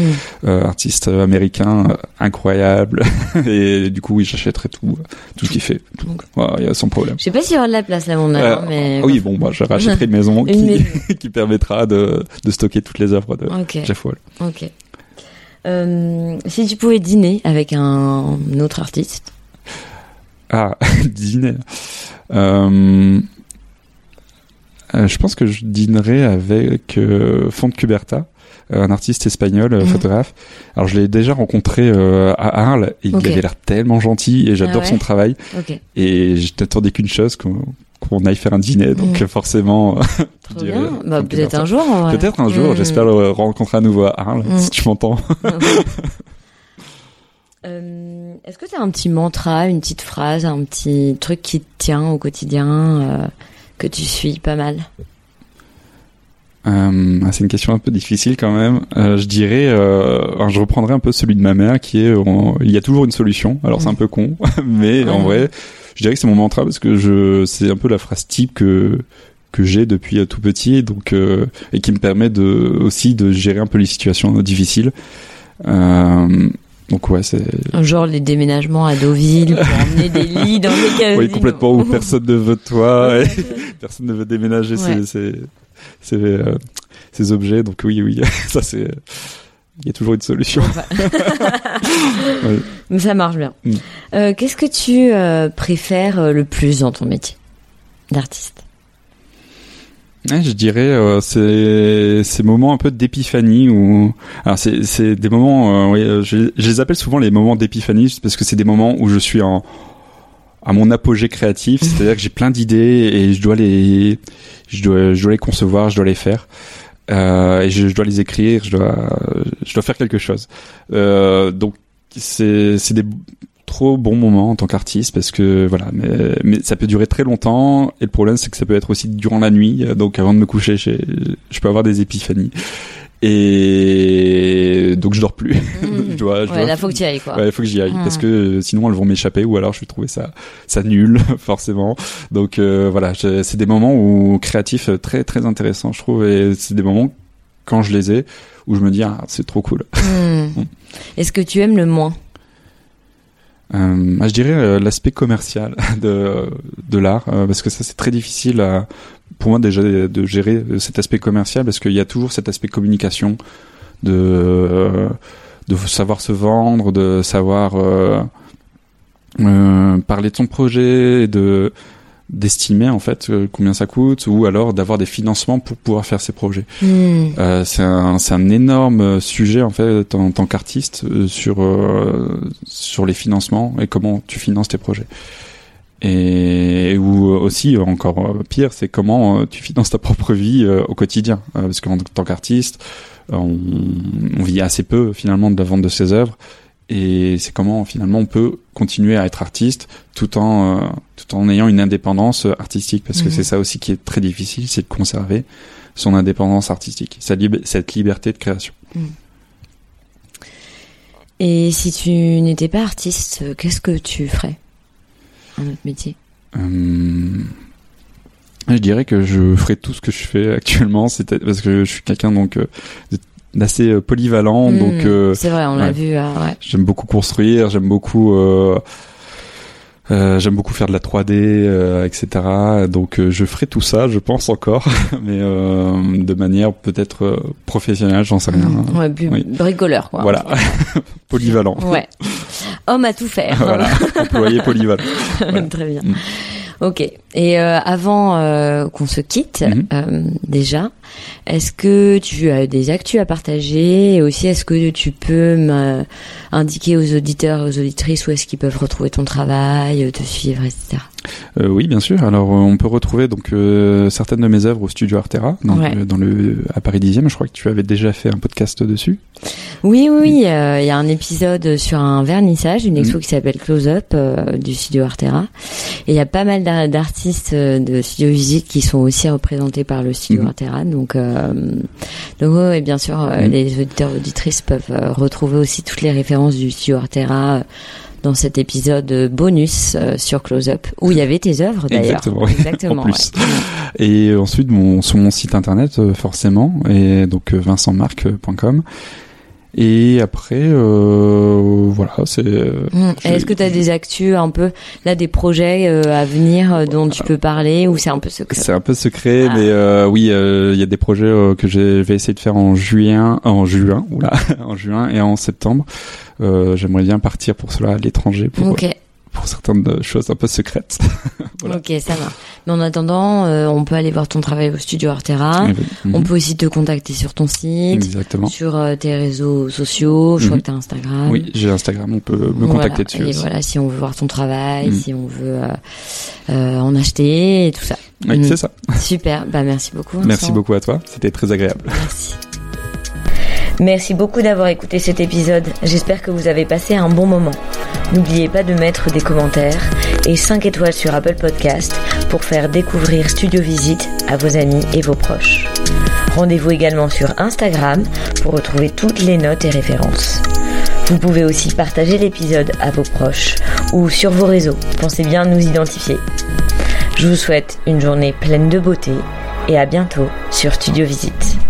euh, artiste américain euh, incroyable. Et du coup, oui, j'achèterais tout, euh, tout ce qu'il fait. Tout. A sans problème. Je sais pas s'il y aura de la place là, mon Euh, mais. ah oui, bon, bah, je rachèterai une maison qui, permettra de, de stocker toutes les œuvres de. Jeff Wall. Ok. Euh, si tu pouvais dîner avec un autre artiste, Ah, dîner. Euh, euh, je pense que je dînerais avec euh, Font Cuberta, euh, un artiste espagnol, euh, Mhm. photographe. Alors je l'ai déjà rencontré euh, à Arles et il avait l'air tellement gentil et j'adore Ah ouais son travail et je n'attendais qu'une chose qu'on aille faire un dîner donc euh, forcément. Bah, peut-être un jour. peut-être un jour j'espère le rencontrer à nouveau à Arles Mhm. si tu m'entends Euh, Est-ce que tu as un petit mantra, une petite phrase, un petit truc qui te tient au quotidien, euh, que tu suis pas mal Euh, ah, c'est une question un peu difficile quand même. Euh, je dirais, euh, je reprendrai un peu celui de ma mère qui est, il y a toujours une solution. Alors c'est un peu con, mais en vrai, je dirais que c'est mon mantra parce que je, c'est un peu la phrase type que que j'ai depuis tout petit, donc et qui me permet de aussi de gérer un peu les situations difficiles. Euh, donc ouais, c'est Genre les déménagements à Deauville pour emmener des lits dans les cabines. oui complètement où personne ne veut toi, et personne ne veut déménager Ouais. ces ces ces, euh, ces objets. Donc oui oui, ça c'est il y a toujours une solution. Ouais. Mais ça marche bien. Mm. Euh, Qu'est-ce que tu euh, préfères euh, le plus dans ton métier d'artiste? Ouais, je dirais euh, c'est ces moments un peu d'épiphanie où alors c'est c'est des moments euh, oui, euh, je, je les appelle souvent les moments d'épiphanie parce que c'est des moments où je suis en à mon apogée créatif, c'est-à-dire que j'ai plein d'idées et je dois les je dois je dois les concevoir, je dois les faire. Euh, et je, je dois les écrire, je dois je dois faire quelque chose. Euh, donc c'est c'est des trop bons moments en tant qu'artiste parce que voilà mais, mais ça peut durer très longtemps et le problème c'est que ça peut être aussi durant la nuit donc avant de me coucher je peux avoir des épiphanies et donc je dors plus je dois, je Ouais, dois- là faut que tu ailles quoi. Ouais, il faut que j'y aille parce que euh, sinon elles vont m'échapper ou alors je vais trouver ça ça nul forcément. Donc euh, voilà, c'est des moments où créatifs très très intéressants je trouve et c'est des moments quand je les ai où je me dis ah c'est trop cool. Hmm. Est-ce que tu aimes le moins? Euh, ah, je dirais euh, l'aspect commercial de de l'art euh, parce que ça c'est très difficile pour moi déjà de, gérer euh, cet aspect commercial parce qu'il y a toujours cet aspect communication de euh, de savoir se vendre, de savoir euh, euh, parler de son projet, et de d'estimer en fait euh, combien ça coûte ou alors d'avoir des financements pour pouvoir faire ses projets. Hmm. Euh, c'est un c'est un énorme sujet en fait en tant qu'artiste euh, sur euh, sur les financements et comment tu finances tes projets. Et ou aussi euh, encore euh, pire, c'est comment euh, tu finances ta propre vie euh, au quotidien Euh, parce qu'en tant qu'artiste, euh, on, on vit assez peu finalement de la vente de ses œuvres et c'est comment finalement on peut continuer à être artiste tout en euh, tout en ayant une indépendance artistique parce que Mhm. c'est ça aussi qui est très difficile, c'est de conserver son indépendance artistique, sa lib- cette liberté de création. Et si tu n'étais pas artiste, qu'est-ce que tu ferais Un autre métier? Euh, je dirais que je ferai tout ce que je fais actuellement, c'est parce que je suis quelqu'un donc euh, d'assez euh, polyvalent, Hmm. donc euh, C'est vrai, on l'a ouais. vu. ah, ouais. j'aime beaucoup construire, j'aime beaucoup euh, euh, j'aime beaucoup faire de la 3D, euh, etc. Donc euh, je ferai tout ça, je pense encore, mais euh, de manière peut-être euh, professionnelle, j'en sais rien. Hmm. Ouais, puis Oui. bricoleur quoi. Voilà, polyvalent. Ouais. Homme à tout faire. voilà, employé polyvalent. Voilà. Très bien. Mm. Ok. Et euh, avant euh, qu'on se quitte, Mhm. euh, déjà, est-ce que tu as des actus à partager et aussi est-ce que tu peux m'indiquer aux auditeurs et aux auditrices où est-ce qu'ils peuvent retrouver ton travail, te suivre, etc. Euh, oui, bien sûr. Alors, euh, on peut retrouver donc euh, certaines de mes œuvres au studio Artera, dans, Ouais. le, dans le à Paris 10e. Je crois que tu avais déjà fait un podcast dessus. Oui, oui, oui. euh, Il y a un épisode sur un vernissage, une expo Mhm. qui s'appelle Close Up du studio Artera. Et il y a pas mal d'ar- d'artistes de Studio Visite qui sont aussi représentés par le studio Mhm. Artera. Donc, donc ouais, ouais, bien sûr, euh, Mhm. les auditeurs auditrices peuvent euh, retrouver aussi toutes les références du studio Artera. euh, dans cet épisode euh, bonus euh, sur Close Up où il y avait tes œuvres d'ailleurs. Exactement. Exactement. En plus. ouais. Et ensuite, mon, sur mon site internet, euh, forcément, et donc euh, vincentmarc.com. Et après, euh, voilà, c'est. euh, Mm. je- Est-ce que tu as des actus un peu là des projets euh, à venir euh, dont tu peux parler ou c'est un peu secret C'est un peu secret, Ah. mais euh, oui, euh, il y a des projets euh, que je vais essayer de faire en juin, en juin, oula, en juin et en septembre. Euh, J'aimerais bien partir pour cela à l'étranger pour pour certaines choses un peu secrètes. Voilà. ok, ça va. Mais en attendant, euh, on peut aller voir ton travail au studio Artera. Oui, oui. On peut aussi te contacter sur ton site, Exactement. sur euh, tes réseaux sociaux. Je crois Mhm. que tu as Instagram. Oui, j'ai Instagram, on peut me Voilà. contacter dessus Et aussi. voilà, si on veut voir ton travail, Mhm. si on veut euh, en acheter et tout ça. Oui, Mhm. c'est ça. Super. Bah merci beaucoup. Vincent. Merci beaucoup à toi, c'était très agréable. Merci. Merci beaucoup d'avoir écouté cet épisode. J'espère que vous avez passé un bon moment. N'oubliez pas de mettre des commentaires et 5 étoiles sur Apple Podcast pour faire découvrir Studio Visite à vos amis et vos proches. Rendez-vous également sur Instagram pour retrouver toutes les notes et références. Vous pouvez aussi partager l'épisode à vos proches ou sur vos réseaux. Pensez bien à nous identifier. Je vous souhaite une journée pleine de beauté et à bientôt sur Studio Visite.